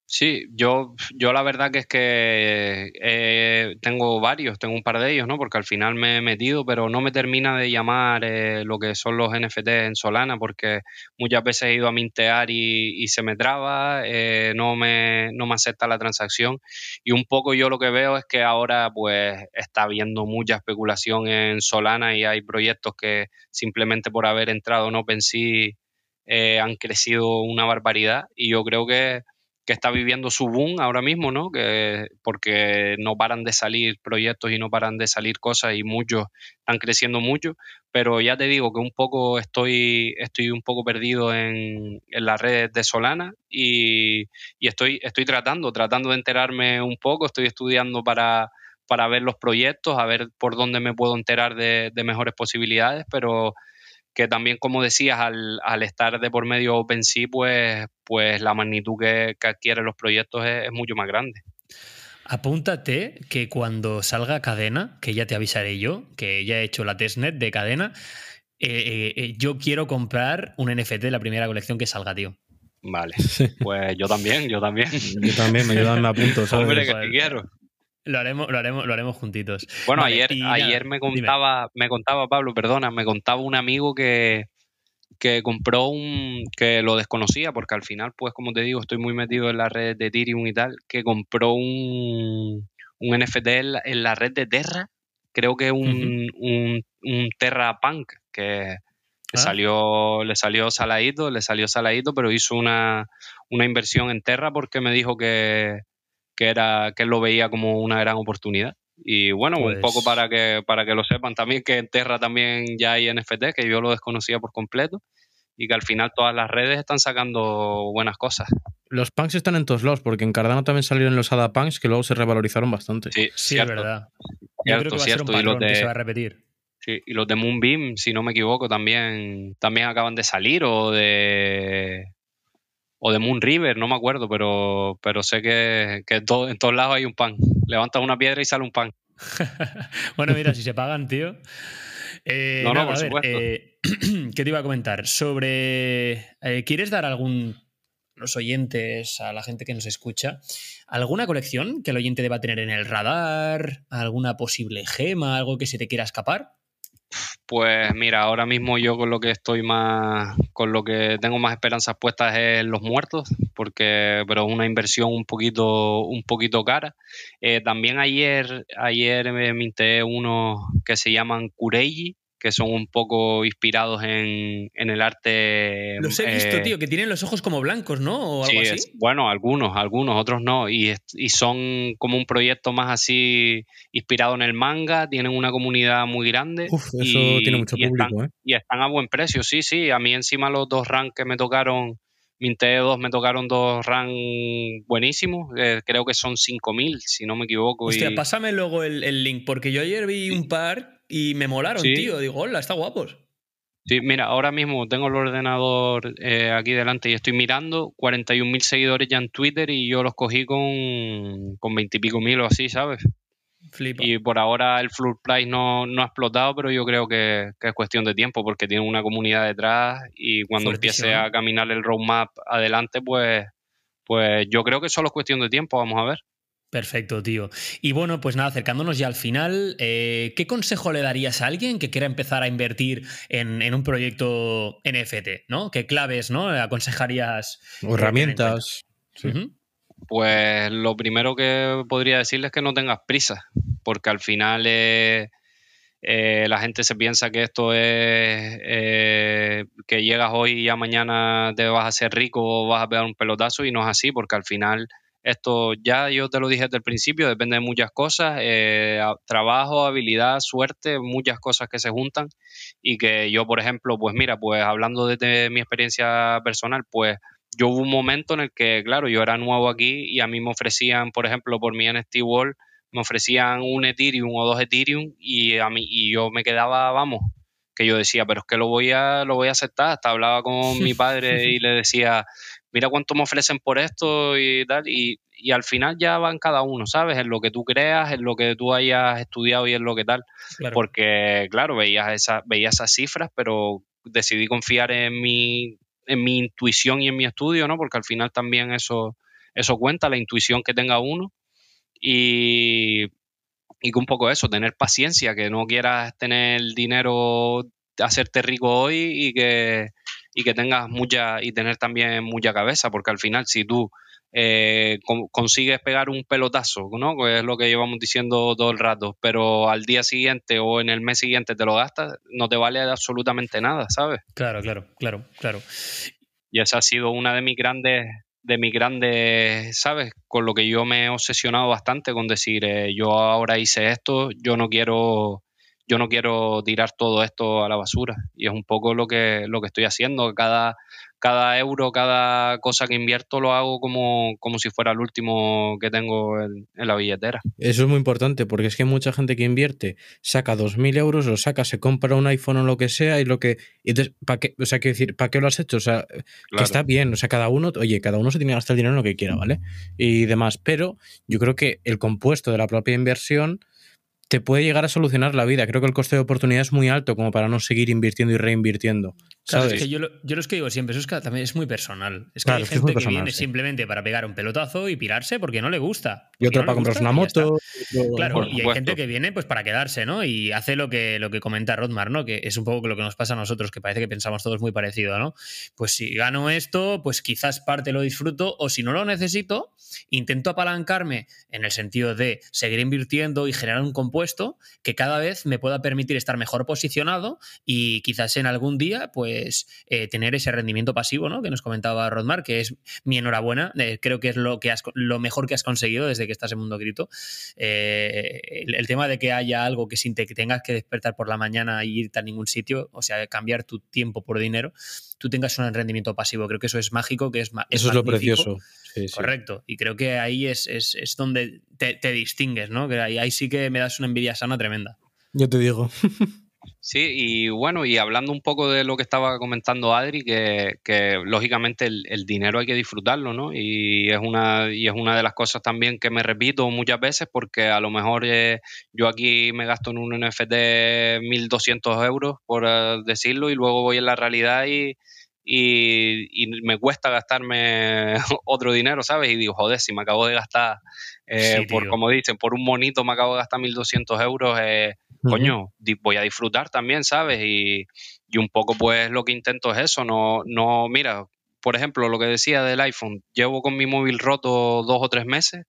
Sí, yo, yo la verdad que es que eh, tengo varios, tengo un par de ellos, ¿no? Porque al final me he metido, pero no me termina de llamar eh, lo que son los NFT en Solana, porque muchas veces he ido a mintear y, se me traba, eh, no, me, no me acepta la transacción. Y un poco yo lo que veo es que ahora pues está habiendo mucha especulación en Solana y hay proyectos que simplemente por haber entrado en OpenSea han crecido una barbaridad. Y yo creo que que está viviendo su boom ahora mismo, ¿no? Que, porque no paran de salir proyectos y no paran de salir cosas y muchos están creciendo mucho, pero ya te digo que un poco estoy, estoy un poco perdido en, en las redes de Solana y, estoy, estoy tratando, tratando de enterarme un poco, estoy estudiando para, para ver los proyectos, a ver por dónde me puedo enterar de, de mejores posibilidades, pero que también, como decías, al, estar de por medio OpenSea, pues, pues la magnitud que, adquieren los proyectos es, mucho más grande. Apúntate que cuando salga cadena, que ya te avisaré yo, que ya he hecho la testnet de cadena, eh, eh, eh, yo quiero comprar un NFT de la primera colección que salga, tío. Vale, [LAUGHS] pues yo también, yo también. Yo también, me ayudan a punto, [LAUGHS] ¿sabes? Hombre, que quiero. Lo haremos, lo haremos, lo haremos juntitos. Bueno, ayer, ayer me contaba, me contaba, Pablo, perdona, me contaba un amigo que, que compró un, que lo desconocía, porque al final, pues como te digo, estoy muy metido en la red de Ethereum y tal, que compró un, un NFT en la, red de Terra, creo que un, un, un Terra Punk, que le ah. salió, le salió saladito, le salió saladito, pero hizo una, una inversión en Terra porque me dijo que, que era que él lo veía como una gran oportunidad. Y bueno, un poco pues para que, para que lo sepan también que en Terra también ya hay NFT, que yo lo desconocía por completo, y que al final todas las redes están sacando buenas cosas. Los punks están en todos lados, porque en Cardano también salieron los ADA punks que luego se revalorizaron bastante. Sí, sí es verdad. Yo creo que va a ser un patrón que se va a repetir. Sí, y los de Moonbeam, si no me equivoco, también, también acaban de salir o de o de Moon River, no me acuerdo, pero, pero sé que, en todos lados hay un pan. Levantas una piedra y sale un pan. [LAUGHS] bueno, mira, si se pagan, tío. Eh, no, no, por supuesto. Eh, [CLEARS THROAT] ¿Qué te iba a comentar? Sobre. Eh, ¿Quieres dar algún. los oyentes, a la gente que nos escucha, alguna colección que el oyente deba tener en el radar? ¿Alguna posible gema? ¿Algo que se te quiera escapar? Pues mira, ahora mismo yo con lo que estoy más, con lo que tengo más esperanzas puestas es los muertos, porque, pero es una inversión un poquito, un poquito cara. Eh, también ayer, ayer me minté unos que se llaman Kureiji, que son un poco inspirados en, el arte. Los he visto, eh, tío, que tienen los ojos como blancos, ¿no? sí, bueno, algunos, algunos, otros no. Y, y, son como un proyecto más así inspirado en el manga, tienen una comunidad muy grande. Uf, eso tiene mucho público, están, ¿eh? Y están a buen precio, sí, sí. A mí encima los dos ranks que me tocaron. Minté 2 me tocaron dos ranks buenísimos, eh, creo que son 5.000, si no me equivoco. Hostia, pásame luego el, el, link, porque yo ayer vi un par y me molaron, tío. Digo, hola, está guapos. Sí, mira, ahora mismo tengo el ordenador eh, aquí delante y estoy mirando 41.000 seguidores ya en Twitter y yo los cogí con, con 20 y pico mil o así, ¿sabes? Flipa. Y por ahora el floor price no, no, ha explotado, pero yo creo que, es cuestión de tiempo porque tiene una comunidad detrás y cuando empiece a caminar el roadmap adelante, pues, pues yo creo que solo es cuestión de tiempo, vamos a ver. Perfecto, tío. Y bueno, pues nada, acercándonos ya al final, eh, ¿qué consejo le darías a alguien que quiera empezar a invertir en, un proyecto NFT? ¿no? ¿Qué claves ¿no? aconsejarías? O herramientas. Pues lo primero que podría decirles es que no tengas prisa, porque al final eh, eh, la gente se piensa que esto es que llegas hoy y ya mañana te vas a hacer rico o vas a pegar un pelotazo y no es así, porque al final esto ya yo te lo dije desde el principio, depende de muchas cosas, eh, trabajo, habilidad, suerte, muchas cosas que se juntan. Y que yo, por ejemplo, pues mira, pues hablando de, mi experiencia personal, pues yo hubo un momento en el que, claro, yo era nuevo aquí y a mí me ofrecían, por ejemplo, por mi NFT Wall, me ofrecían un Ethereum o dos Ethereum y a mí y yo me quedaba, vamos, que yo decía, pero es que lo voy a lo voy a aceptar, hasta hablaba con mi [LAUGHS] padre y le decía, mira cuánto me ofrecen por esto y tal, y, al final ya van cada uno, ¿sabes? En lo que tú creas, en lo que tú hayas estudiado y en lo que tal. Porque, claro, veías, esa, veías esas cifras, pero decidí confiar en mi, en mi intuición y en mi estudio, ¿no? Porque al final también eso, eso cuenta, la intuición que tenga uno. Y, y que un poco eso, tener paciencia, que no quieras tener dinero, hacerte rico hoy y que y que tengas mucha y tener también mucha cabeza, porque al final si tú eh, consigues pegar un pelotazo, ¿no? Que es lo que llevamos diciendo todo el rato, pero al día siguiente o en el mes siguiente te lo gastas, no te vale absolutamente nada, ¿sabes? Claro, claro, claro, claro. Y esa ha sido una de mis grandes de mis grandes, ¿sabes? Con lo que yo me he obsesionado bastante con decir, eh, yo ahora hice esto, yo no quiero yo no quiero tirar todo esto a la basura. Y es un poco lo que, lo que estoy haciendo. Cada, cada euro, cada cosa que invierto lo hago como, como si fuera el último que tengo en, la billetera. Eso es muy importante porque es que hay mucha gente que invierte, saca 2.000 euros, lo saca, se compra un iPhone o lo que sea y lo que... ¿para qué? O sea, quiero decir, ¿para qué lo has hecho? O sea, que está bien, o sea, cada uno, oye, cada uno se tiene que gastar el dinero en lo que quiera, ¿vale? Y demás, pero yo creo que el compuesto de la propia inversión te puede llegar a solucionar la vida. Creo que el coste de oportunidad es muy alto como para no seguir invirtiendo y reinvirtiendo. ¿Sabes? es que yo, lo, yo que digo siempre, eso es que también es muy personal. Es que hay gente que, viene simplemente para pegar un pelotazo y pirarse porque no le gusta. Y otro para comprarse una moto. Claro, y hay gente que viene pues para quedarse, ¿no? Y hace lo que, lo que comenta Rodmar, ¿no? Que es un poco lo que nos pasa a nosotros, que parece que pensamos todos muy parecido, ¿no? Pues si gano esto, pues quizás parte lo disfruto, o si no lo necesito, intento apalancarme en el sentido de seguir invirtiendo y generar un compuesto que cada vez me pueda permitir estar mejor posicionado y quizás en algún día, pues, eh, tener ese rendimiento pasivo, ¿no? Que nos comentaba Rodmar, que es mi enhorabuena. Eh, creo que es lo, que has, lo mejor que has conseguido desde que estás en Mundo Cripto. Eh, el, tema de que haya algo que sin que tengas que despertar por la mañana y irte a ningún sitio, o sea, cambiar tu tiempo por dinero, tú tengas un rendimiento pasivo. Creo que eso es mágico, que es Eso es lo precioso. Correcto. Y creo que ahí es, donde te, distingues, ¿no? Que ahí, ahí sí que me das una envidia sana tremenda. Yo te digo. [LAUGHS] Sí, y bueno, y hablando un poco de lo que estaba comentando Adri, que, lógicamente el, dinero hay que disfrutarlo, ¿no? Y es, una, y es una de las cosas también que me repito muchas veces porque a lo mejor eh, yo aquí me gasto en un NFT 1.200 euros, por eh, decirlo, y luego voy en la realidad y, y, me cuesta gastarme [LAUGHS] otro dinero, ¿sabes? Y digo, joder, si me acabo de gastar, eh, por como dicen, por un monito me acabo de gastar 1.200 euros, eh, coño, voy a disfrutar también, ¿sabes? Y, y, un poco pues lo que intento es eso, no, no, mira, por ejemplo, lo que decía del iPhone, llevo con mi móvil roto dos o tres meses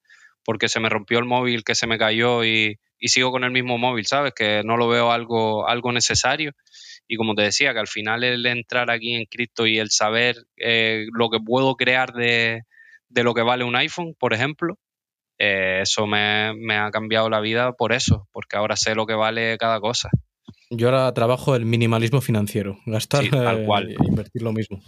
porque se me rompió el móvil que se me cayó y, y sigo con el mismo móvil, ¿sabes? Que no lo veo algo, algo necesario. Y como te decía, que al final el entrar aquí en cripto y el saber eh, lo que puedo crear de, de, lo que vale un iPhone, por ejemplo, eh, eso me, me, ha cambiado la vida por eso, porque ahora sé lo que vale cada cosa. Yo ahora trabajo el minimalismo financiero, gastar sí, tal cual. invertir lo mismo.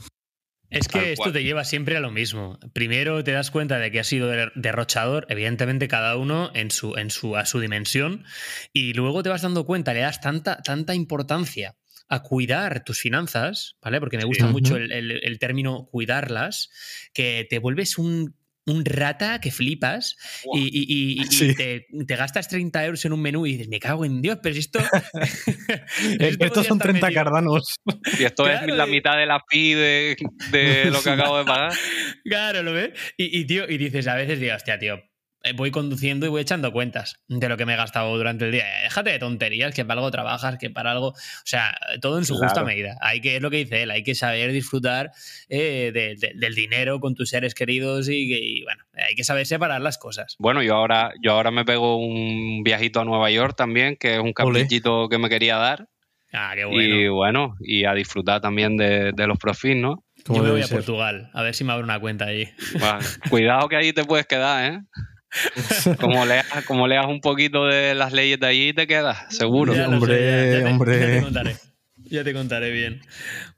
Es que esto te lleva siempre a lo mismo. Primero te das cuenta de que has sido derrochador, evidentemente cada uno en su, en su, a su dimensión, y luego te vas dando cuenta, le das tanta, tanta importancia a cuidar tus finanzas, ¿vale? Porque me gusta mucho el, término cuidarlas, que te vuelves un un rata que flipas y, te, gastas 30 euros en un menú y dices, me cago en Dios, pero si esto... [LAUGHS] [LAUGHS] Estos son 30 cardanos. Y esto es la mitad de la pi de, lo que [LAUGHS] acabo de pagar. Claro, ¿lo ves? Y, tío, y dices a veces, digo, hostia, tío, voy conduciendo y voy echando cuentas de lo que me he gastado durante el día. Déjate de tonterías, que para algo trabajas, que para algo. O sea, todo en su justa medida. Hay que, es lo que dice él, hay que saber disfrutar eh, del dinero con tus seres queridos y, bueno, hay que saber separar las cosas. Bueno, yo ahora, yo ahora me pego un viajito a Nueva York también, que es un caprichito que me quería dar. Ah, qué bueno. Y bueno, y a disfrutar también de, los profits, ¿no? Yo me voy a Portugal, a ver si me abro una cuenta allí. cuidado que ahí te puedes quedar, ¿eh? [LAUGHS] como, leas, como leas un poquito de las leyes de allí, te quedas, seguro. hombre, hombre. Ya te contaré. Ya te contaré bien.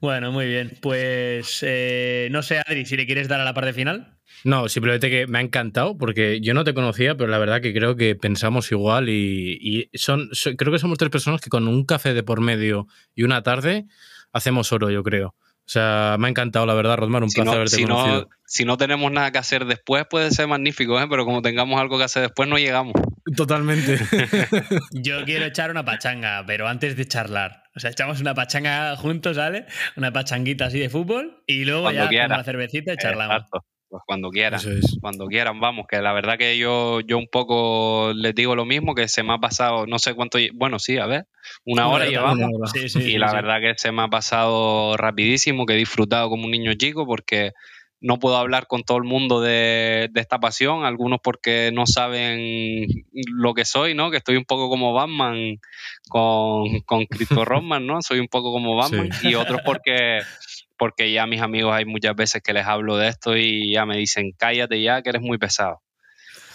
Bueno, muy bien. Pues eh, no sé, Adri, si le quieres dar a la parte final. No, simplemente que me ha encantado porque yo no te conocía, pero la verdad que creo que pensamos igual y, son, creo que somos tres personas que con un café de por medio y una tarde hacemos oro, yo creo. O sea, me ha encantado, la verdad, Rosmar, un placer haberte si conocido. No, si no tenemos nada que hacer después, puede ser magnífico, ¿eh? pero como tengamos algo que hacer después, no llegamos. Totalmente. [LAUGHS] Yo quiero echar una pachanga, pero antes de charlar. O sea, echamos una pachanga juntos, ¿vale? Una pachanguita así de fútbol y luego ya con una cervecita y charlamos. Pues cuando quieran, cuando quieran, vamos, que la verdad que yo, yo un poco les digo lo mismo, que se me ha pasado, no sé cuánto, bueno, sí, a ver, una, hora llevamos, y la verdad que se me ha pasado rapidísimo, que he disfrutado como un niño chico, porque no puedo hablar con todo el mundo de, esta pasión, algunos porque no saben lo que soy, ¿no? Que estoy un poco como Batman con, con Cristo [LAUGHS] Roman, ¿no? Soy un poco como Batman, y otros porque porque ya mis amigos hay muchas veces que les hablo de esto y ya me dicen, cállate ya, que eres muy pesado.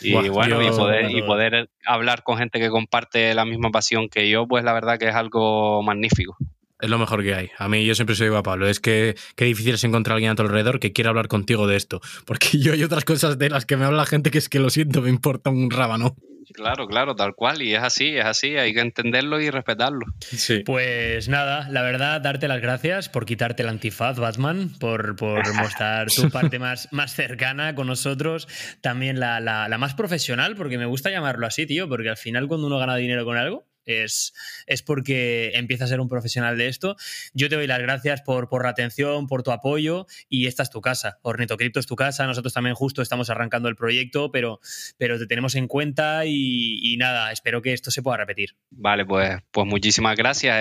Y bueno, y, poder, y poder hablar con gente que comparte la misma pasión que yo, pues la verdad que es algo magnífico. Es lo mejor que hay. A mí yo siempre soy digo a Pablo, es que qué difícil es encontrar a alguien a tu alrededor que quiera hablar contigo de esto. Porque [LAUGHS] yo hay otras cosas de las que me habla la gente que es que lo siento, me importa un rábano. Claro, claro, tal cual. Y es así, es así. Hay que entenderlo y respetarlo. Sí. Pues nada, la verdad, darte las gracias por quitarte el antifaz, Batman, por, por [LAUGHS] mostrar tu parte más, más cercana con nosotros. También la, la, la más profesional, porque me gusta llamarlo así, tío, porque al final cuando uno gana dinero con algo, es, es porque empieza a ser un profesional de esto. Yo te doy las gracias por, por la atención, por tu apoyo y esta es tu casa. Ornito Crypto es tu casa. Nosotros también justo estamos arrancando el proyecto, pero, pero te tenemos en cuenta y, nada, espero que esto se pueda repetir. Vale, pues, pues muchísimas gracias.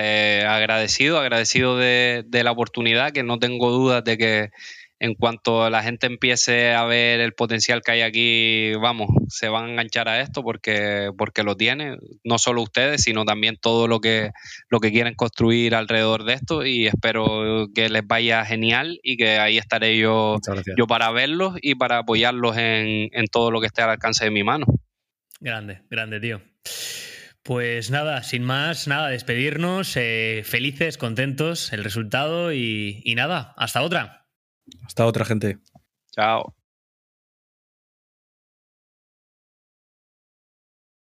agradecido, agradecido de, de la oportunidad, que no tengo dudas de que en cuanto la gente empiece a ver el potencial que hay aquí, vamos, se van a enganchar a esto porque, porque lo tiene, no solo ustedes, sino también todo lo que, lo que quieren construir alrededor de esto y espero que les vaya genial y que ahí estaré yo, yo para verlos y para apoyarlos en, todo lo que esté al alcance de mi mano. Grande, grande, tío. Pues nada, sin más, nada, despedirnos, eh, felices, contentos, el resultado y, y nada, hasta otra. Hasta otra gente. Chao.